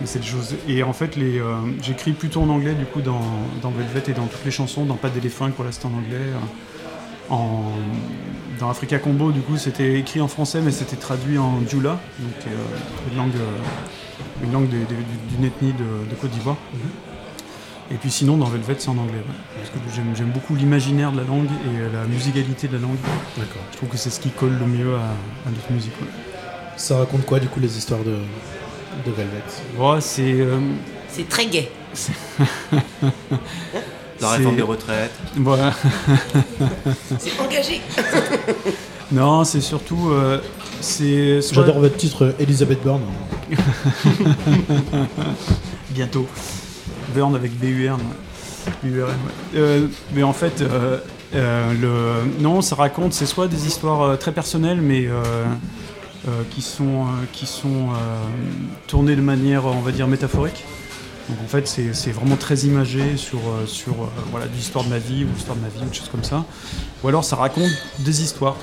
Mais c'est des choses. Et en fait, les, euh, j'écris plutôt en anglais, du coup, dans, dans Velvet et dans toutes les chansons, dans Pas d'éléphant, pour l'instant en anglais. euh, en, dans Africa Combo, du coup, c'était écrit en français, mais c'était traduit en Djoula, donc euh, une langue, une langue d'une ethnie de, de Côte d'Ivoire. Et puis sinon, dans Velvet, c'est en anglais. ouais. Parce que j'aime, j'aime beaucoup l'imaginaire de la langue et la musicalité de la langue. D'accord. Je trouve que c'est ce qui colle le mieux à, à notre musique. ouais. Ça raconte quoi du coup les histoires de, de Velvet Ouais, c'est. euh, C'est très gai. La réforme c'est- des retraites. voilà. C'est engagé. Non, c'est surtout. euh, c'est soit- J'adore votre titre Elizabeth Bourne. bientôt. Burn avec. BURN, ouais. Euh, mais en fait, euh, euh, le... non, ça raconte, c'est soit des histoires euh, très personnelles, mais euh, qui sont, euh, qui sont euh, tournées de manière, on va dire, métaphorique. Donc en fait, c'est vraiment très imagé sur, sur voilà, l'histoire de ma vie ou l'histoire de ma vie ou des choses comme ça. Ou alors ça raconte des histoires.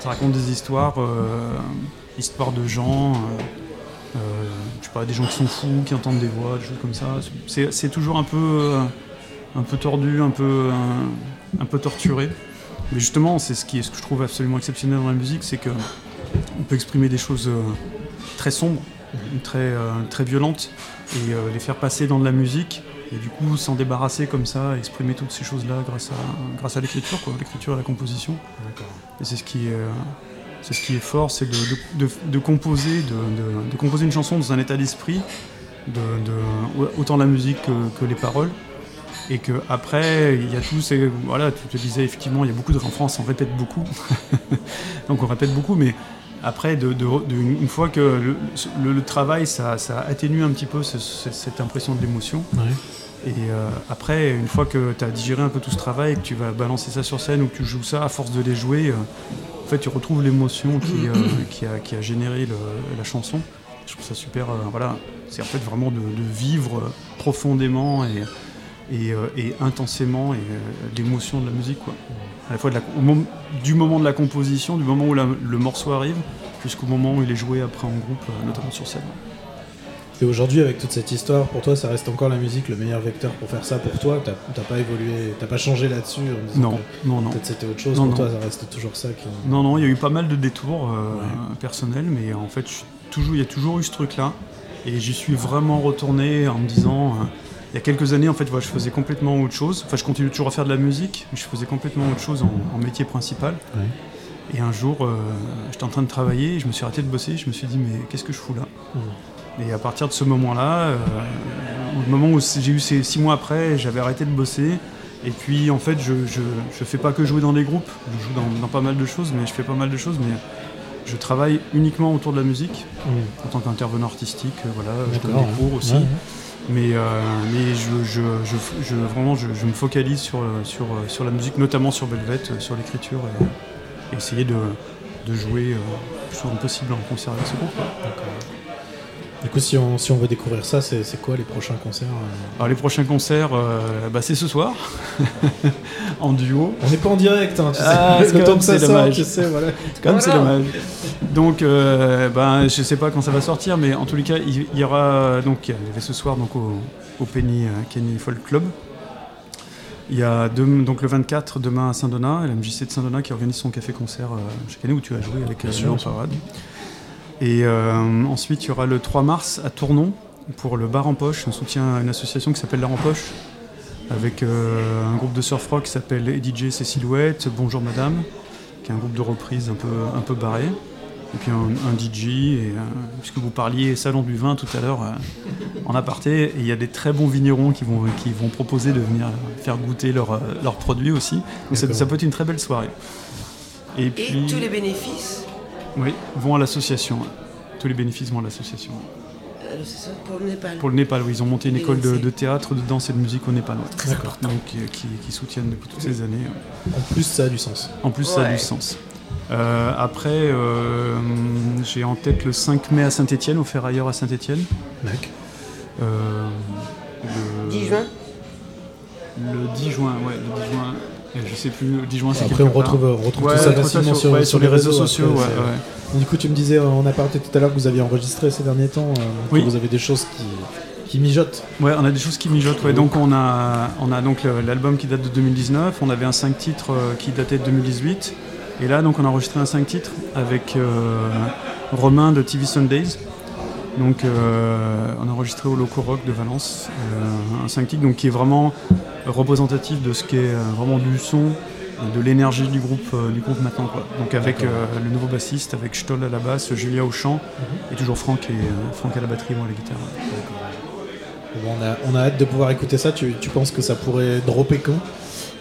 Ça raconte des histoires, histoires de gens. je sais pas, des gens qui sont fous, qui entendent des voix, des choses comme ça. C'est toujours un peu, un peu tordu, un peu, un, peu torturé. Mais justement, c'est ce ce que je trouve absolument exceptionnel dans la musique, c'est que on peut exprimer des choses euh, très sombres, très, euh, très violentes, et euh, les faire passer dans de la musique, et du coup s'en débarrasser comme ça, exprimer toutes ces choses-là grâce à, grâce à l'écriture, quoi, l'écriture et la composition. Et c'est ce qui est, c'est ce qui est fort, c'est de, de- de- de composer, de, de- de composer une chanson dans un état d'esprit, de, de- autant la musique que, que les paroles, Et que après, il y a tous ces. Voilà, tu te disais effectivement, il y a beaucoup de. En France, on répète beaucoup. Donc on répète beaucoup, mais après, de, de- de- une fois que le, le- le travail, ça, ça atténue un petit peu ce- ce- cette impression de l'émotion. Et euh, après, une fois que tu as digéré un peu tout ce travail et que tu vas balancer ça sur scène ou que tu joues ça, à force de les jouer, euh, en fait, tu retrouves l'émotion qui, euh, qui, a, qui a généré le- la chanson. Je trouve ça super. voilà, c'est en fait vraiment de, vivre profondément et, et, euh, et intensément et, euh, l'émotion de la musique. Quoi. À la fois de la- au mom- du moment de la composition, du moment où la- le morceau arrive, jusqu'au moment où il est joué après en groupe, euh, notamment sur scène. Et aujourd'hui, avec toute cette histoire, pour toi, ça reste encore la musique le meilleur vecteur pour faire ça pour toi? T'as pas évolué, t'as pas changé là-dessus Non, non, non. Peut-être c'était autre chose, Non, pour non. toi, ça reste toujours ça qui. Non, non, il y a eu pas mal de détours euh, Ouais. personnels, mais en fait, il y a toujours eu ce truc-là. Et j'y suis vraiment retourné en me disant, euh, il y a quelques années, en fait, voilà, je faisais complètement autre chose. Enfin, je continue toujours à faire de la musique, mais je faisais complètement autre chose en, en métier principal. Et un jour, euh, j'étais en train de travailler, et je me suis arrêté de bosser, je me suis dit, mais qu'est-ce que je fous là? Et à partir de ce moment-là, euh, au moment où j'ai eu ces six mois après, j'avais arrêté de bosser. Et puis en fait, je, je, je fais pas que jouer dans des groupes, je joue dans, dans pas mal de choses, mais je fais pas mal de choses, mais je travaille uniquement autour de la musique, en tant qu'intervenant artistique, euh, voilà, je donne des ouais. cours aussi. Ouais, ouais. Mais, euh, mais je, je, je, vraiment, je, me focalise sur, euh, sur, euh, sur la musique, notamment sur Velvet, euh, sur l'écriture, et, et essayer de, de jouer euh, le plus souvent possible en concert avec ce groupe. Du coup, si on, si on veut découvrir ça, c'est quoi les prochains concerts euh Alors les prochains concerts, euh, bah, c'est ce soir, en duo. On n'est pas en direct, hein, tu Ah, sais. c'est Le quand temps que ça tu sais, voilà. Comme c'est Voilà. dommage. Donc, euh, ben, je sais pas quand ça va sortir, mais en tous les cas, il il y aura donc il y avait ce soir donc au, au Penny Kenny Folk Club. Il y a deux- donc le 24 demain à Saint-Donat, la MJC de Saint-Donat qui organise son café-concert euh, chaque année où tu as joué avec euh, sûr. Parade. Et euh, ensuite, il y aura le 3 mars à Tournon pour le Bar en Poche, un soutien à une association qui s'appelle L'Art en Poche, avec euh, un groupe de surf rock qui s'appelle DJ C'est Silhouette, Bonjour Madame, qui est un groupe de reprise un peu, un peu barré. Et puis un, un DJ, et, euh, puisque vous parliez salon du vin tout à l'heure euh, en aparté, et il y a des très bons vignerons qui vont, qui vont proposer de venir faire goûter leurs leurs produits aussi. Donc ça, peut être une très belle soirée. Et Et puis, tous les bénéfices, oui, vont à l'association. Tous les bénéfices vont à l'association. euh, ça, pour le Népal. Pour le Népal, oui, ils ont monté une école de, théâtre, de danse et de musique au Népal. ouais. Très important. Donc, euh, qui, qui soutiennent depuis toutes ces années. ouais. En plus, ça a du sens. En plus, ça a du sens. Euh, après, euh, j'ai en tête le 5 mai à Saint-Etienne, au Ferrailleur à Saint-Etienne. Euh, le, 10 juin Le 10 juin, ouais, le 10 juin. Je sais plus, le 10 juin c'est Après, on retrouve, on retrouve Ouais, tout ça facilement sur, sur, les réseaux sociaux. Du coup, tu me disais euh, en aparté tout à l'heure que vous aviez enregistré ces derniers temps. euh, Oui. Vous avez des choses qui, qui mijotent. Ouais, on a des choses qui mijotent. Ouais. Donc on a, on a donc l'album qui date de 2019. On avait un 5 titres euh, qui datait de 2018. Et là, donc on a enregistré un 5 titres avec euh, Romain de TV Sundays. Donc euh, on a enregistré au Loco Rock de Valence euh, un 5 titres donc qui est vraiment représentatif de ce qu'est euh, vraiment du son, de l'énergie du groupe, euh, du groupe maintenant. Quoi. Donc avec euh, le nouveau bassiste, avec Stoll à la basse, Julia au chant et toujours Franck et Franck à la batterie, moi à la guitare. Bon, on, a, on a hâte de pouvoir écouter ça. Tu, tu penses que ça pourrait dropper quand?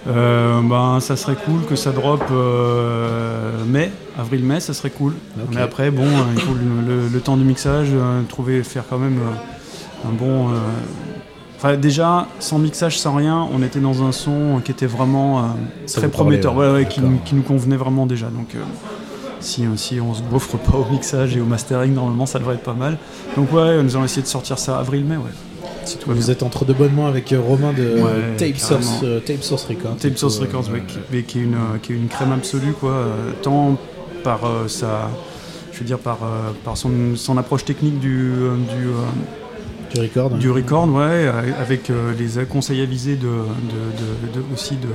Euh, ben, ça serait cool que ça drop euh, mai, avril-mai, ça serait cool. Mais après, bon, il faut le, le- le temps du mixage, euh, trouver, faire quand même un bon. Euh, Enfin, déjà, sans mixage, sans rien, on était dans un son qui était vraiment euh, très parlait, prometteur, ouais. ouais, ouais, qui, nous- qui nous convenait vraiment déjà. Donc, euh, si, si on se gaufre pas au mixage et au mastering, normalement, ça devrait être pas mal. Donc, ouais, nous allons essayer de sortir ça avril-mai, ouais. Si tout va bien. Vous êtes entre de bonnes mains avec euh, Romain de Ouais, Tape. Source, euh, Tape Source Records. Tape Source Euh, Records, euh, qui, mais qui est une, euh, qui est une crème absolue, quoi. euh, tant par euh, sa, je veux dire par, euh, par son, son approche technique du, euh, du, euh, Du record. du record, ouais, euh, avec euh, les conseils avisés de, de, de- de- aussi de,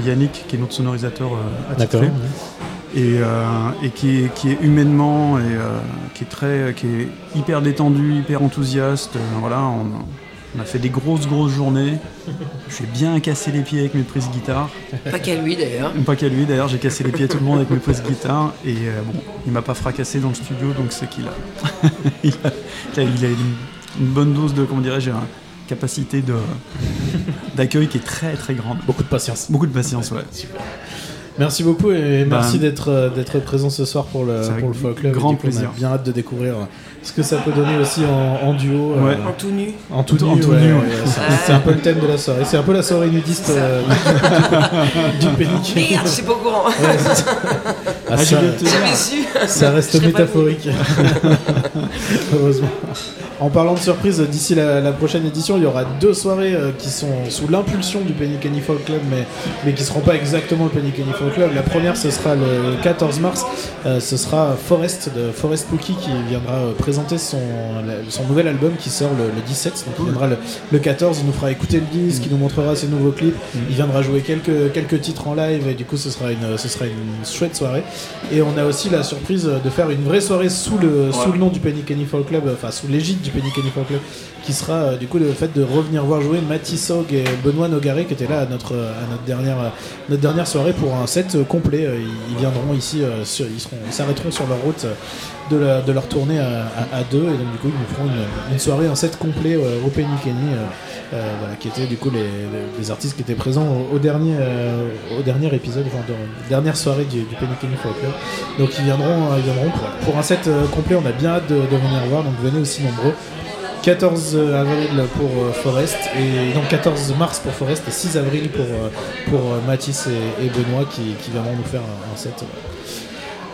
de Yannick, qui est notre sonorisateur euh, D'accord. attitré, et, euh, et qui, est, qui est humainement et euh, qui est très, qui est hyper détendu, hyper enthousiaste. euh, voilà, on, on a fait des grosses grosses journées. J'ai bien cassé les pieds avec mes prises guitare. Pas qu'à lui d'ailleurs. Pas qu'à lui d'ailleurs, j'ai cassé les pieds à tout le monde avec mes prises guitare et euh, bon, il m'a pas fracassé dans le studio donc c'est qu'il a, il a, il a- il a une, une bonne dose de, comment dirais-je, un, capacité de d'accueil qui est très très grande. Beaucoup de patience. Beaucoup de patience, ouais. Merci beaucoup et Bah, merci d'être euh, d'être présent ce soir pour le, pour le Folk Club. grand du plaisir. On a bien hâte de découvrir ce que ça peut donner aussi en, en duo. euh, Ouais. En tout nu. En tout En nu, tout ouais, nu, ouais, ouais. c'est- un peu le thème de la soirée. C'est un peu la soirée nudiste euh, du, du Pénic. Merde, je suis pas au courant. Ah, ça, J'avais su. ça reste métaphorique. Heureusement. En parlant de surprise, d'ici la, la prochaine édition, il y aura deux soirées euh, qui sont sous l'impulsion du Penny Kenny Folk Club, mais, mais qui ne seront pas exactement le Penny Kenny Folk Club. La première, ce sera le 14 mars. Euh, ce sera Forest de Forest Pookie qui viendra euh, présenter son, la- son nouvel album qui sort le, le 17. Donc il viendra le, le 14, il nous fera écouter le disque, il nous montrera ses nouveaux clips. Il viendra jouer quelques, quelques titres en live et du coup ce sera, une, ce sera une chouette soirée. Et on a aussi la surprise de faire une vraie soirée sous le, sous le nom du Penny Kenny Folk Club, enfin sous l'égide du Penny Kenny Folk Club, qui sera euh, du coup le fait de revenir voir jouer Matty Sog et Benoît Nogaré qui étaient là à notre, à notre, dernière, notre dernière soirée pour un set euh, complet. Euh, Ils, viendront ici, euh, sur- ils seront- ils s'arrêteront sur leur route euh, de, la- de leur tournée à, à- à deux et donc du coup ils nous feront une, une soirée, un set complet euh, au Penny Kenny. euh, euh, voilà, qui étaient du coup les, les- artistes qui étaient présents au, au dernier, euh, au dernier épisode, enfin dernière soirée du, du Penny Kenny Folk Club. Donc ils viendront, euh, ils viendront pour, un set euh, complet, on a bien hâte de, de venir voir, donc venez aussi nombreux. 14 avril pour euh, Forest, et donc 14 mars pour Forest et 6 avril pour, euh, pour euh, Mathis et, Benoît qui, viendront nous faire un, set euh,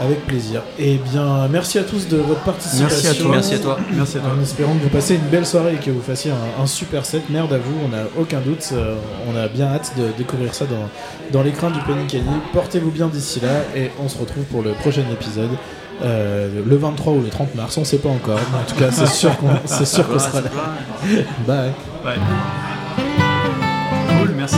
avec plaisir. Et bien merci à tous de votre participation. Merci à toi. Merci à toi. Merci à toi. En espérant que vous passez une belle soirée et que vous fassiez un, un super set. Merde à vous, on n'a aucun doute. euh, on a bien hâte de découvrir ça dans, dans l'écran du Penny Kenny. Portez-vous bien d'ici là et on se retrouve pour le prochain épisode. euh, le 23 ou le 30 mars, on sait pas encore. Mais en tout cas, c'est sûr qu'on c'est sûr qu'on sera là. Bye. Ouais. Cool, merci.